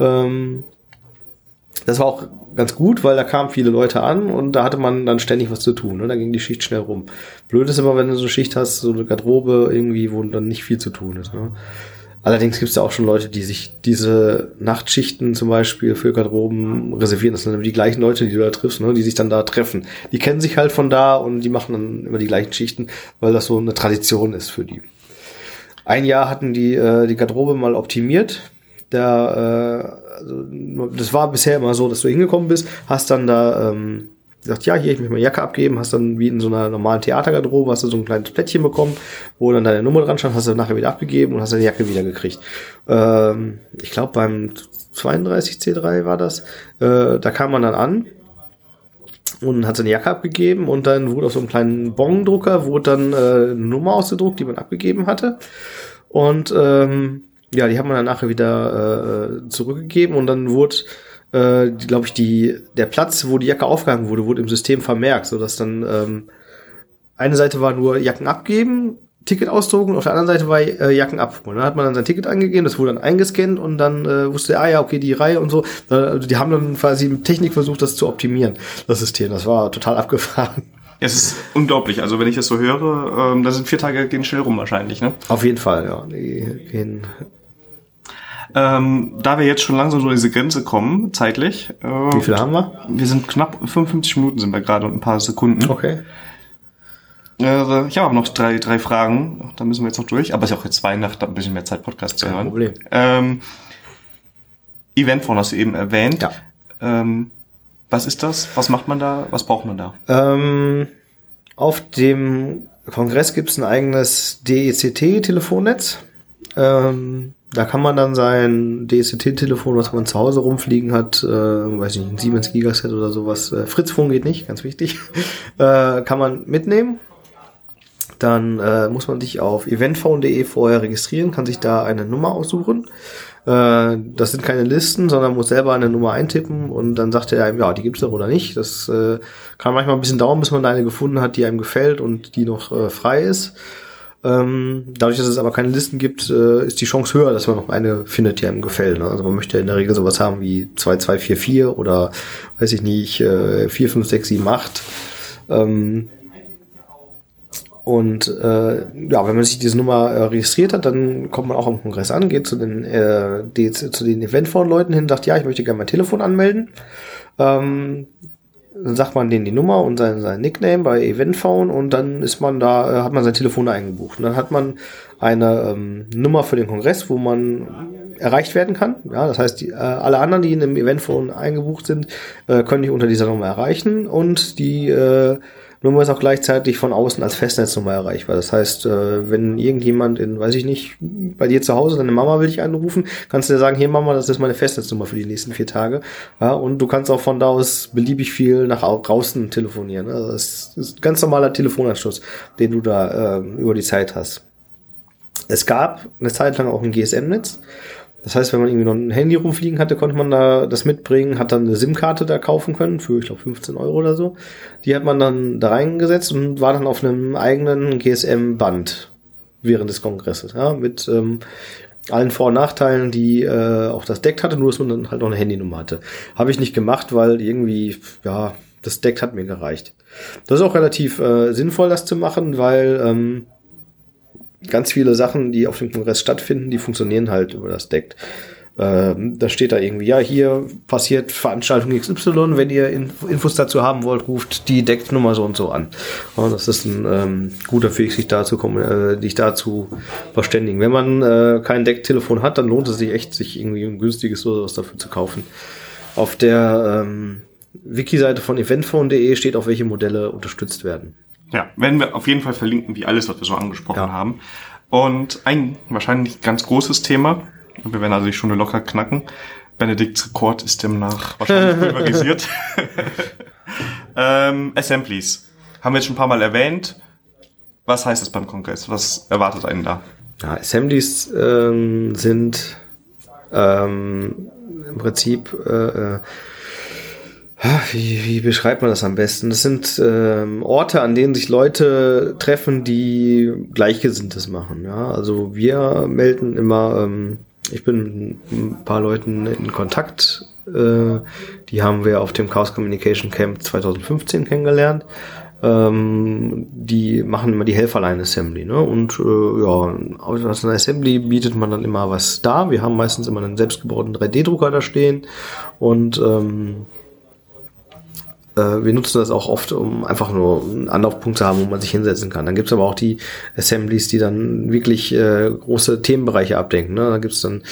Ähm, das war auch ganz gut, weil da kamen viele Leute an und da hatte man dann ständig was zu tun. Ne? Da ging die Schicht schnell rum. Blöd ist immer, wenn du so eine Schicht hast, so eine Garderobe irgendwie, wo dann nicht viel zu tun ist. Ne? Allerdings gibt es ja auch schon Leute, die sich diese Nachtschichten zum Beispiel für Garderoben reservieren. Das sind immer die gleichen Leute, die du da triffst, ne? die sich dann da treffen. Die kennen sich halt von da und die machen dann immer die gleichen Schichten, weil das so eine Tradition ist für die. Ein Jahr hatten die äh, die Garderobe mal optimiert. Der äh, also, das war bisher immer so, dass du hingekommen bist, hast dann da ähm, gesagt, ja, hier, ich möchte meine Jacke abgeben, hast dann wie in so einer normalen Theatergarderobe, hast du so ein kleines Plättchen bekommen, wo dann deine Nummer dran stand, hast du nachher wieder abgegeben und hast deine Jacke wieder gekriegt. Ähm, ich glaube, beim 32C3 war das, äh, da kam man dann an und hat seine Jacke abgegeben und dann wurde auf so einem kleinen Bongdrucker wurde dann äh, eine Nummer ausgedruckt, die man abgegeben hatte. Und ähm, ja, die haben wir dann nachher wieder äh, zurückgegeben und dann wurde, äh, glaube ich, die, der Platz, wo die Jacke aufgehangen wurde, wurde im System vermerkt, sodass dann ähm, eine Seite war nur Jacken abgeben, Ticket ausdrucken und auf der anderen Seite war äh, Jacken abholen. Dann hat man dann sein Ticket angegeben, das wurde dann eingescannt und dann äh, wusste er, ah ja, okay, die Reihe und so. Also die haben dann quasi mit Technik versucht, das zu optimieren, das System. Das war total abgefahren. Es ist unglaublich. Also wenn ich das so höre, ähm, da sind vier Tage gehen schnell rum wahrscheinlich, ne? Auf jeden Fall, ja. Die gehen ähm, da wir jetzt schon langsam so an diese Grenze kommen, zeitlich. Äh, Wie viel haben wir? Wir sind knapp 55 Minuten sind wir gerade und ein paar Sekunden. Okay. Äh, ich habe aber noch drei, drei Fragen. Da müssen wir jetzt noch durch. Aber es ist auch jetzt Weihnachten, ein bisschen mehr Zeit, Podcast zu hören. Kein Problem. Ähm, Eventphone hast du eben erwähnt. Ja. Ähm, was ist das? Was macht man da? Was braucht man da? Ähm, auf dem Kongress gibt es ein eigenes DECT-Telefonnetz. Ähm, da kann man dann sein DSCT-Telefon, was man zu Hause rumfliegen hat, äh, weiß nicht, ein Siemens Gigaset oder sowas, äh, Fritzphone geht nicht, ganz wichtig, äh, kann man mitnehmen. Dann äh, muss man sich auf eventphone.de vorher registrieren, kann sich da eine Nummer aussuchen. Äh, das sind keine Listen, sondern muss selber eine Nummer eintippen und dann sagt er einem, ja, die gibt's doch oder nicht. Das äh, kann manchmal ein bisschen dauern, bis man eine gefunden hat, die einem gefällt und die noch äh, frei ist. Ähm, dadurch, dass es aber keine Listen gibt, äh, ist die Chance höher, dass man noch eine findet, die einem gefällt. Ne? Also man möchte in der Regel sowas haben wie 2244 oder weiß ich nicht, äh, 4567 Ähm, und äh, ja, wenn man sich diese Nummer äh, registriert hat, dann kommt man auch am Kongress an, geht zu den, äh, die, den Eventphone-Leuten hin, sagt, ja, ich möchte gerne mein Telefon anmelden. Ähm, dann sagt man denen die Nummer und sein, sein Nickname bei Eventphone und dann ist man da, äh, hat man sein Telefon eingebucht. Und dann hat man eine ähm, Nummer für den Kongress, wo man erreicht werden kann. Ja, das heißt, die, äh, alle anderen, die in dem Eventphone eingebucht sind, äh, können dich unter dieser Nummer erreichen und die äh, Nummer ist auch gleichzeitig von außen als Festnetznummer erreichbar. Das heißt, äh, wenn irgendjemand in, weiß ich nicht, bei dir zu Hause, deine Mama will dich anrufen, kannst du dir sagen, hier Mama, das ist meine Festnetznummer für die nächsten vier Tage. Ja, und du kannst auch von da aus beliebig viel nach draußen telefonieren. Also das ist ein ganz normaler Telefonanschluss, den du da äh, über die Zeit hast. Es gab eine Zeit lang auch ein GSM-Netz. Das heißt, wenn man irgendwie noch ein Handy rumfliegen hatte, konnte man da das mitbringen, hat dann eine SIM-Karte da kaufen können für, ich glaube, 15 Euro oder so. Die hat man dann da reingesetzt und war dann auf einem eigenen GSM-Band während des Kongresses, ja, mit ähm, allen Vor- und Nachteilen, die äh, auch das Deck hatte, nur dass man dann halt noch eine Handynummer hatte. Habe ich nicht gemacht, weil irgendwie, ja, das Deck hat mir gereicht. Das ist auch relativ äh, sinnvoll, das zu machen, weil ähm, ganz viele Sachen, die auf dem Kongress stattfinden, die funktionieren halt über das Deck. Ähm, da steht da irgendwie, ja, hier passiert Veranstaltung XY, wenn ihr Infos dazu haben wollt, ruft die Decknummer so und so an. Und das ist ein ähm, guter Weg, sich dazu kommen, äh, dich dazu verständigen. Wenn man äh, kein Decktelefon hat, dann lohnt es sich echt, sich irgendwie ein günstiges oder was dafür zu kaufen. Auf der ähm, Wiki-Seite von eventphone.de steht auch, welche Modelle unterstützt werden. Ja, werden wir auf jeden Fall verlinken, wie alles, was wir so angesprochen ja. haben. Und ein wahrscheinlich ganz großes Thema, wir werden also die Stunde locker knacken. Benedikts Rekord ist demnach wahrscheinlich pulverisiert. ähm, Assemblies. Haben wir jetzt schon ein paar Mal erwähnt. Was heißt das beim Kongress? Was erwartet einen da? Ja, Assemblies ähm, sind ähm, im Prinzip äh, äh wie, wie beschreibt man das am besten? Das sind ähm, Orte, an denen sich Leute treffen, die Gleichgesinntes machen. Ja, also wir melden immer ähm, ich bin mit ein paar Leuten in Kontakt. Äh, die haben wir auf dem Chaos Communication Camp 2015 kennengelernt. Ähm, die machen immer die Helferlein Assembly, ne? Und äh, ja, aus einer Assembly bietet man dann immer was da. Wir haben meistens immer einen selbstgebauten 3D-Drucker da stehen und ähm, äh, wir nutzen das auch oft, um einfach nur einen Anlaufpunkt zu haben, wo man sich hinsetzen kann. Dann gibt's aber auch die Assemblies, die dann wirklich äh, große Themenbereiche abdenken. Ne? Da gibt's dann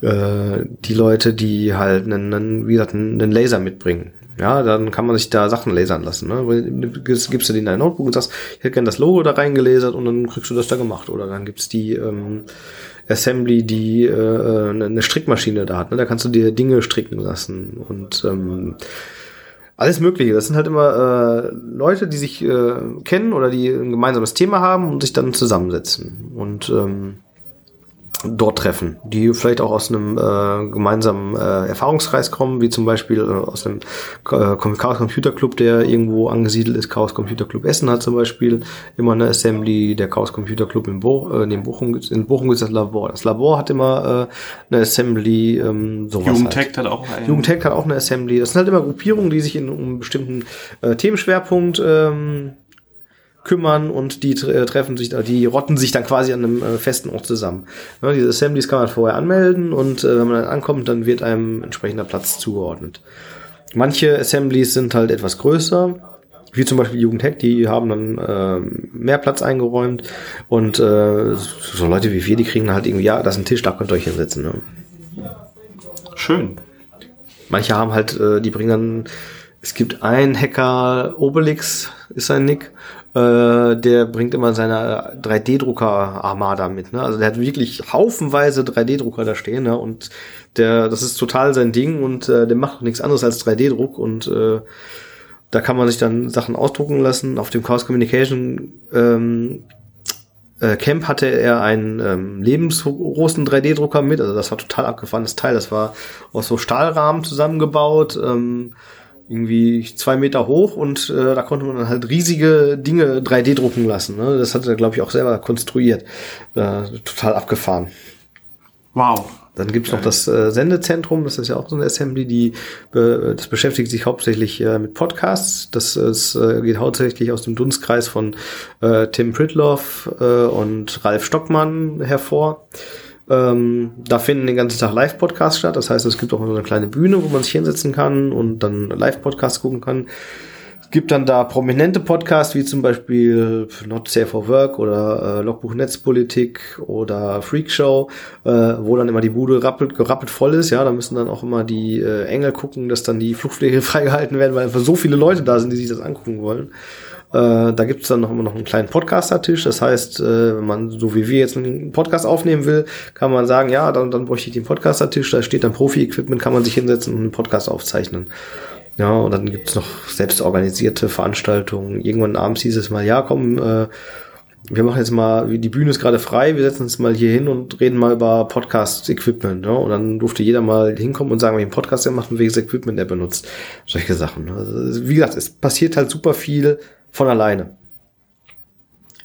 äh, die Leute, die halt einen, einen, wie gesagt, einen Laser mitbringen. Ja, dann kann man sich da Sachen lasern lassen. Ne? Gibst, gibst du dir dein Notebook und sagst, ich hätte gerne das Logo da reingelasert und dann kriegst du das da gemacht. Oder dann gibt's die ähm, Assembly, die äh, eine Strickmaschine da hat. Ne? Da kannst du dir Dinge stricken lassen. Und ähm, alles Mögliche. Das sind halt immer äh, Leute, die sich äh, kennen oder die ein gemeinsames Thema haben und sich dann zusammensetzen. Und ähm, dort treffen, die vielleicht auch aus einem äh, gemeinsamen äh, Erfahrungskreis kommen, wie zum Beispiel äh, aus einem äh, Chaos Computer Club, der irgendwo angesiedelt ist. Chaos Computer Club Essen hat zum Beispiel immer eine Assembly. Der Chaos Computer Club in, Bo äh, in Bochum, in Bochum ist das Labor. Das Labor hat immer äh, eine Assembly. Ähm, sowas Jugendtech halt. hat auch eine. Jugendtech hat auch eine Assembly. Das sind halt immer Gruppierungen, die sich in einem bestimmten äh, Themenschwerpunkt ähm, kümmern und die äh, treffen sich, die rotten sich dann quasi an einem äh, festen Ort zusammen. Diese Assemblies kann man vorher anmelden und äh, wenn man dann ankommt, dann wird einem entsprechender Platz zugeordnet. Manche Assemblies sind halt etwas größer, wie zum Beispiel Jugendhack, die haben dann äh, mehr Platz eingeräumt und äh, so Leute wie wir, die kriegen halt irgendwie, ja, das ist ein Tisch, da könnt ihr euch hinsetzen. Ne? Schön. Manche haben halt, äh, die bringen dann, es gibt einen Hacker, Obelix ist sein Nick, äh, der bringt immer seine 3D-Drucker-Armada mit. Ne? Also der hat wirklich haufenweise 3D-Drucker da stehen ne? und der, das ist total sein Ding und äh, der macht nichts anderes als 3D-Druck und äh, da kann man sich dann Sachen ausdrucken lassen. Auf dem Chaos Communication ähm, äh, Camp hatte er einen ähm, lebensgroßen 3D-Drucker mit, also das war total abgefahrenes Teil. Das war aus so Stahlrahmen zusammengebaut. Ähm, irgendwie zwei Meter hoch und äh, da konnte man dann halt riesige Dinge 3D drucken lassen. Ne? Das hat er, glaube ich, auch selber konstruiert. Äh, total abgefahren. Wow. Dann gibt's noch das äh, Sendezentrum, das ist ja auch so eine Assembly, die äh, das beschäftigt sich hauptsächlich äh, mit Podcasts. Das ist, äh, geht hauptsächlich aus dem Dunstkreis von äh, Tim Pritloff äh, und Ralf Stockmann hervor. Ähm, da finden den ganzen Tag Live-Podcasts statt. Das heißt, es gibt auch so eine kleine Bühne, wo man sich hinsetzen kann und dann Live-Podcasts gucken kann. Es gibt dann da prominente Podcasts, wie zum Beispiel Not Safe for Work oder äh, Logbuch Netzpolitik oder Freak Show, äh, wo dann immer die Bude rappelt, gerappelt voll ist. Ja, da müssen dann auch immer die äh, Engel gucken, dass dann die Fluchtwege freigehalten werden, weil einfach so viele Leute da sind, die sich das angucken wollen. Äh, da gibt es dann noch immer noch einen kleinen Podcaster-Tisch. Das heißt, äh, wenn man so wie wir jetzt einen Podcast aufnehmen will, kann man sagen, ja, dann, dann bräuchte ich den Podcaster-Tisch. Da steht dann Profi-Equipment, kann man sich hinsetzen und einen Podcast aufzeichnen. Ja, und dann gibt's noch selbstorganisierte Veranstaltungen. Irgendwann abends hieß es mal, ja, komm, äh, wir machen jetzt mal, die Bühne ist gerade frei, wir setzen uns mal hier hin und reden mal über Podcast-Equipment. Ja? Und dann durfte jeder mal hinkommen und sagen, welchen Podcast er macht und welches Equipment er benutzt. Solche Sachen. Also, wie gesagt, es passiert halt super viel von alleine.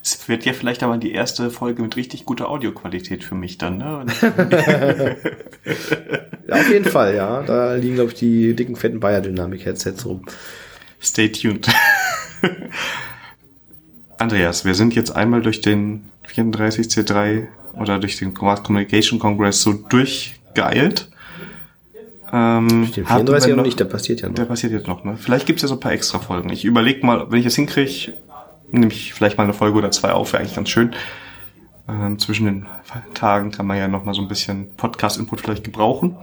Es wird ja vielleicht aber die erste Folge mit richtig guter Audioqualität für mich dann, ne? ja, auf jeden Fall, ja. Da liegen, glaube ich, die dicken, fetten Bayer-Dynamik-Headsets rum. Stay tuned. Andreas, wir sind jetzt einmal durch den 34C3 oder durch den Communication Congress so durchgeeilt. Ähm, hatten 34 wir noch nicht, der passiert ja noch. Der passiert jetzt noch, ne? Vielleicht gibt's ja so ein paar extra Folgen. Ich überlege mal, wenn ich es hinkriege, nehme ich vielleicht mal eine Folge oder zwei auf, wäre eigentlich ganz schön. Ähm, zwischen den Tagen kann man ja noch mal so ein bisschen Podcast-Input vielleicht gebrauchen.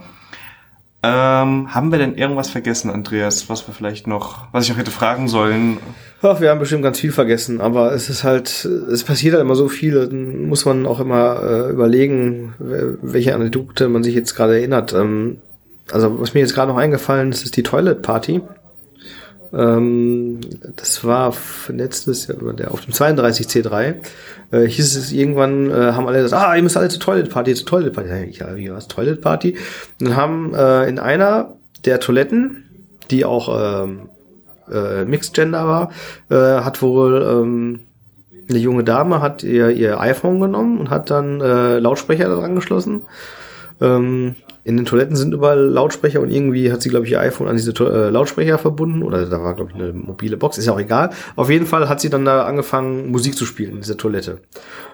Ähm, haben wir denn irgendwas vergessen, Andreas, was wir vielleicht noch, was ich noch hätte fragen sollen? Ach, wir haben bestimmt ganz viel vergessen, aber es ist halt, es passiert halt immer so viel, dann muss man auch immer äh, überlegen, wel- welche Anekdote man sich jetzt gerade erinnert. Ähm, also, was mir jetzt gerade noch eingefallen ist, ist die Toilet Party. Ähm, das war letztes Jahr, auf dem 32C3, äh, hieß es irgendwann, äh, haben alle gesagt, ah, ihr müsst alle zur Toilet Party, zur Toilet Party. Ja, wie was, Toilet Party? Und dann haben äh, in einer der Toiletten, die auch ähm, äh, Mixed Gender war, äh, hat wohl ähm, eine junge Dame hat ihr, ihr iPhone genommen und hat dann äh, Lautsprecher daran angeschlossen. Ähm, in den Toiletten sind überall Lautsprecher und irgendwie hat sie, glaube ich, ihr iPhone an diese äh, Lautsprecher verbunden oder da war, glaube ich, eine mobile Box, ist ja auch egal. Auf jeden Fall hat sie dann da angefangen, Musik zu spielen in dieser Toilette.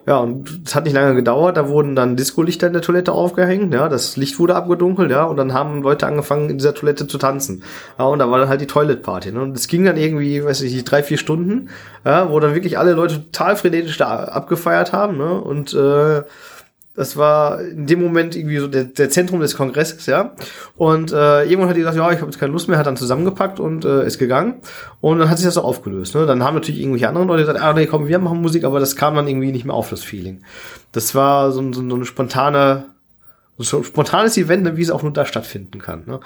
Ja, und es hat nicht lange gedauert, da wurden dann Disco-Lichter in der Toilette aufgehängt, ja, das Licht wurde abgedunkelt, ja, und dann haben Leute angefangen, in dieser Toilette zu tanzen. Ja, und da war dann halt die Toilet Party, ne, und es ging dann irgendwie, weiß ich nicht, drei, vier Stunden, ja, wo dann wirklich alle Leute total frenetisch da abgefeiert haben, ne, und, äh, das war in dem Moment irgendwie so der, der Zentrum des Kongresses, ja. Und äh, irgendwann hat die gesagt, ja, ich habe jetzt keine Lust mehr, hat dann zusammengepackt und äh, ist gegangen. Und dann hat sich das so aufgelöst. Ne? Dann haben natürlich irgendwelche anderen Leute gesagt, ah, nee, komm, wir machen Musik, aber das kam dann irgendwie nicht mehr auf, das Feeling. Das war so, so, so eine spontane, so spontanes Event, wie es auch nur da stattfinden kann. Ne?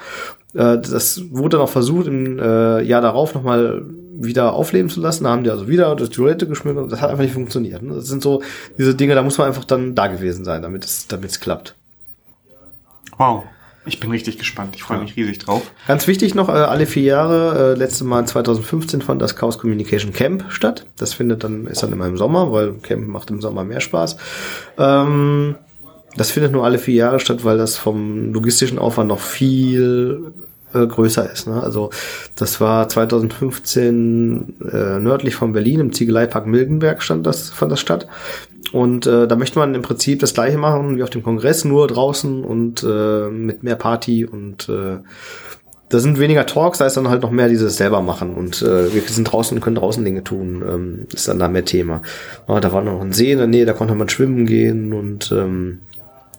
Äh, das wurde dann auch versucht, im äh, Jahr darauf nochmal wieder aufleben zu lassen. Da haben die also wieder das Toilette geschmückt und das hat einfach nicht funktioniert. Ne? Das sind so diese Dinge, da muss man einfach dann da gewesen sein, damit es damit es klappt. Wow. Ich bin richtig gespannt. Ich freue mich riesig drauf. Ganz wichtig noch, äh, alle vier Jahre, äh, letzte Mal 2015 fand das Chaos Communication Camp statt. Das findet dann, ist dann immer im Sommer, weil Camp macht im Sommer mehr Spaß. Ähm, das findet nur alle vier Jahre statt, weil das vom logistischen Aufwand noch viel äh, größer ist. Ne? Also das war 2015 äh, nördlich von Berlin im Ziegeleipark Mildenberg stand das, fand das statt. Und äh, da möchte man im Prinzip das gleiche machen wie auf dem Kongress, nur draußen und äh, mit mehr Party und äh, da sind weniger Talks, da ist dann halt noch mehr dieses selber machen und äh, wir sind draußen und können draußen Dinge tun, ähm, ist dann da mehr Thema. Aber da war noch ein See in der Nähe, da konnte man schwimmen gehen und ähm,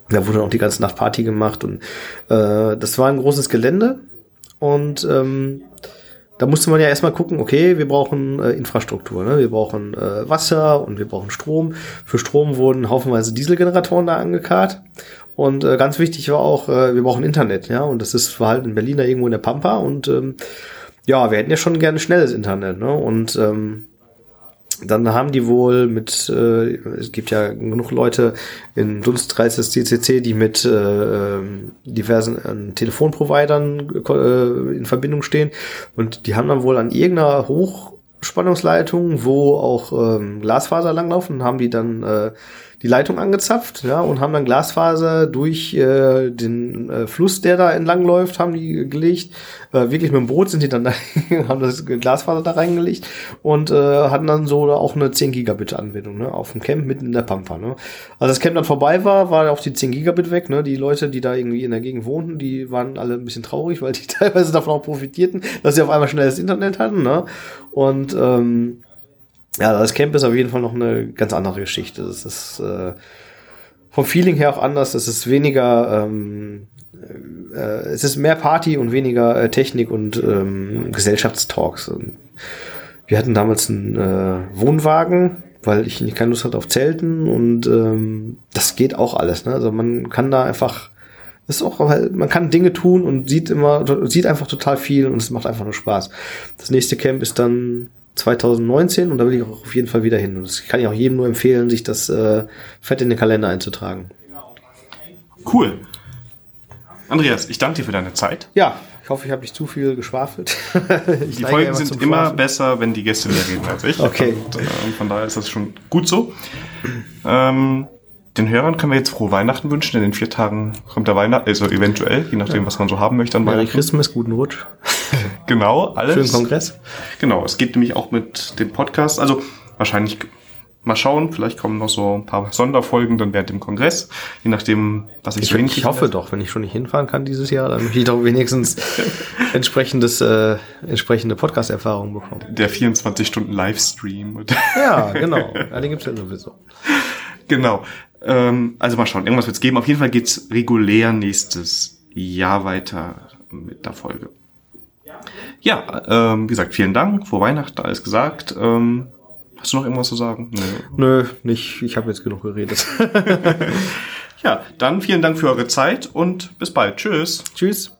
da wurde auch die ganze Nacht Party gemacht und äh, das war ein großes Gelände und ähm, da musste man ja erstmal gucken, okay, wir brauchen äh, Infrastruktur, ne? wir brauchen äh, Wasser und wir brauchen Strom. Für Strom wurden haufenweise Dieselgeneratoren da angekarrt. Und äh, ganz wichtig war auch, äh, wir brauchen Internet, ja. Und das ist war halt in Berlin da irgendwo in der Pampa. Und ähm, ja, wir hätten ja schon gerne schnelles Internet, ne? Und ähm, dann haben die wohl mit, äh, es gibt ja genug Leute in Dunstkreis des CCC, die mit äh, ähm, diversen äh, Telefonprovidern äh, in Verbindung stehen. Und die haben dann wohl an irgendeiner Hochspannungsleitung, wo auch ähm, Glasfaser langlaufen, haben die dann äh, die Leitung angezapft, ja, und haben dann Glasfaser durch äh, den äh, Fluss, der da entlang läuft, haben die gelegt. Äh, wirklich mit dem Boot sind die dann da, haben das Glasfaser da reingelegt und äh, hatten dann so auch eine 10 Gigabit Anbindung, ne, auf dem Camp mitten in der Pampa, ne. Als das Camp dann vorbei war, war auch die 10 Gigabit weg, ne. Die Leute, die da irgendwie in der Gegend wohnten, die waren alle ein bisschen traurig, weil die teilweise davon auch profitierten, dass sie auf einmal schnelles Internet hatten, ne. Und ähm, ja, das Camp ist auf jeden Fall noch eine ganz andere Geschichte. Das ist äh, vom Feeling her auch anders. Es ist weniger, ähm, äh, es ist mehr Party und weniger äh, Technik und ähm, Gesellschaftstalks. Und wir hatten damals einen äh, Wohnwagen, weil ich keine Lust hatte auf Zelten und ähm, das geht auch alles. Ne? Also man kann da einfach ist auch, halt, man kann Dinge tun und sieht immer, sieht einfach total viel und es macht einfach nur Spaß. Das nächste Camp ist dann 2019 und da will ich auch auf jeden Fall wieder hin. Und das kann ich auch jedem nur empfehlen, sich das äh, fett in den Kalender einzutragen. Cool. Andreas, ich danke dir für deine Zeit. Ja, ich hoffe, ich habe nicht zu viel geschwafelt. Die Folgen sind immer Schwafeln. besser, wenn die Gäste mehr reden als ich. Okay. Und, äh, von daher ist das schon gut so. Ähm, den Hörern können wir jetzt frohe Weihnachten wünschen, in vier Tagen kommt der Weihnachten, also eventuell, je nachdem, was man so haben möchte an Merry Weihnachten. Christmas, guten Rutsch. Genau, alles. Schönen Kongress. Genau, es geht nämlich auch mit dem Podcast. Also wahrscheinlich mal schauen, vielleicht kommen noch so ein paar Sonderfolgen dann während dem Kongress, je nachdem, was ich, Ich, so ich hinkriege. hoffe doch, wenn ich schon nicht hinfahren kann dieses Jahr, dann möchte ich doch wenigstens entsprechendes, äh, entsprechende Podcast-Erfahrung bekommen. Der 24-Stunden-Livestream. und- Ja, genau. Ja, den gibt's ja sowieso. genau. Ähm, also mal schauen, irgendwas wird's geben. Auf jeden Fall geht's regulär nächstes Jahr weiter mit der Folge. Ja, ähm, wie gesagt, vielen Dank. Vor Weihnachten alles gesagt. Ähm, hast du noch irgendwas zu sagen? Nö. Nö, nicht. Ich habe jetzt genug geredet. Ja, dann vielen Dank für eure Zeit und bis bald. Tschüss. Tschüss.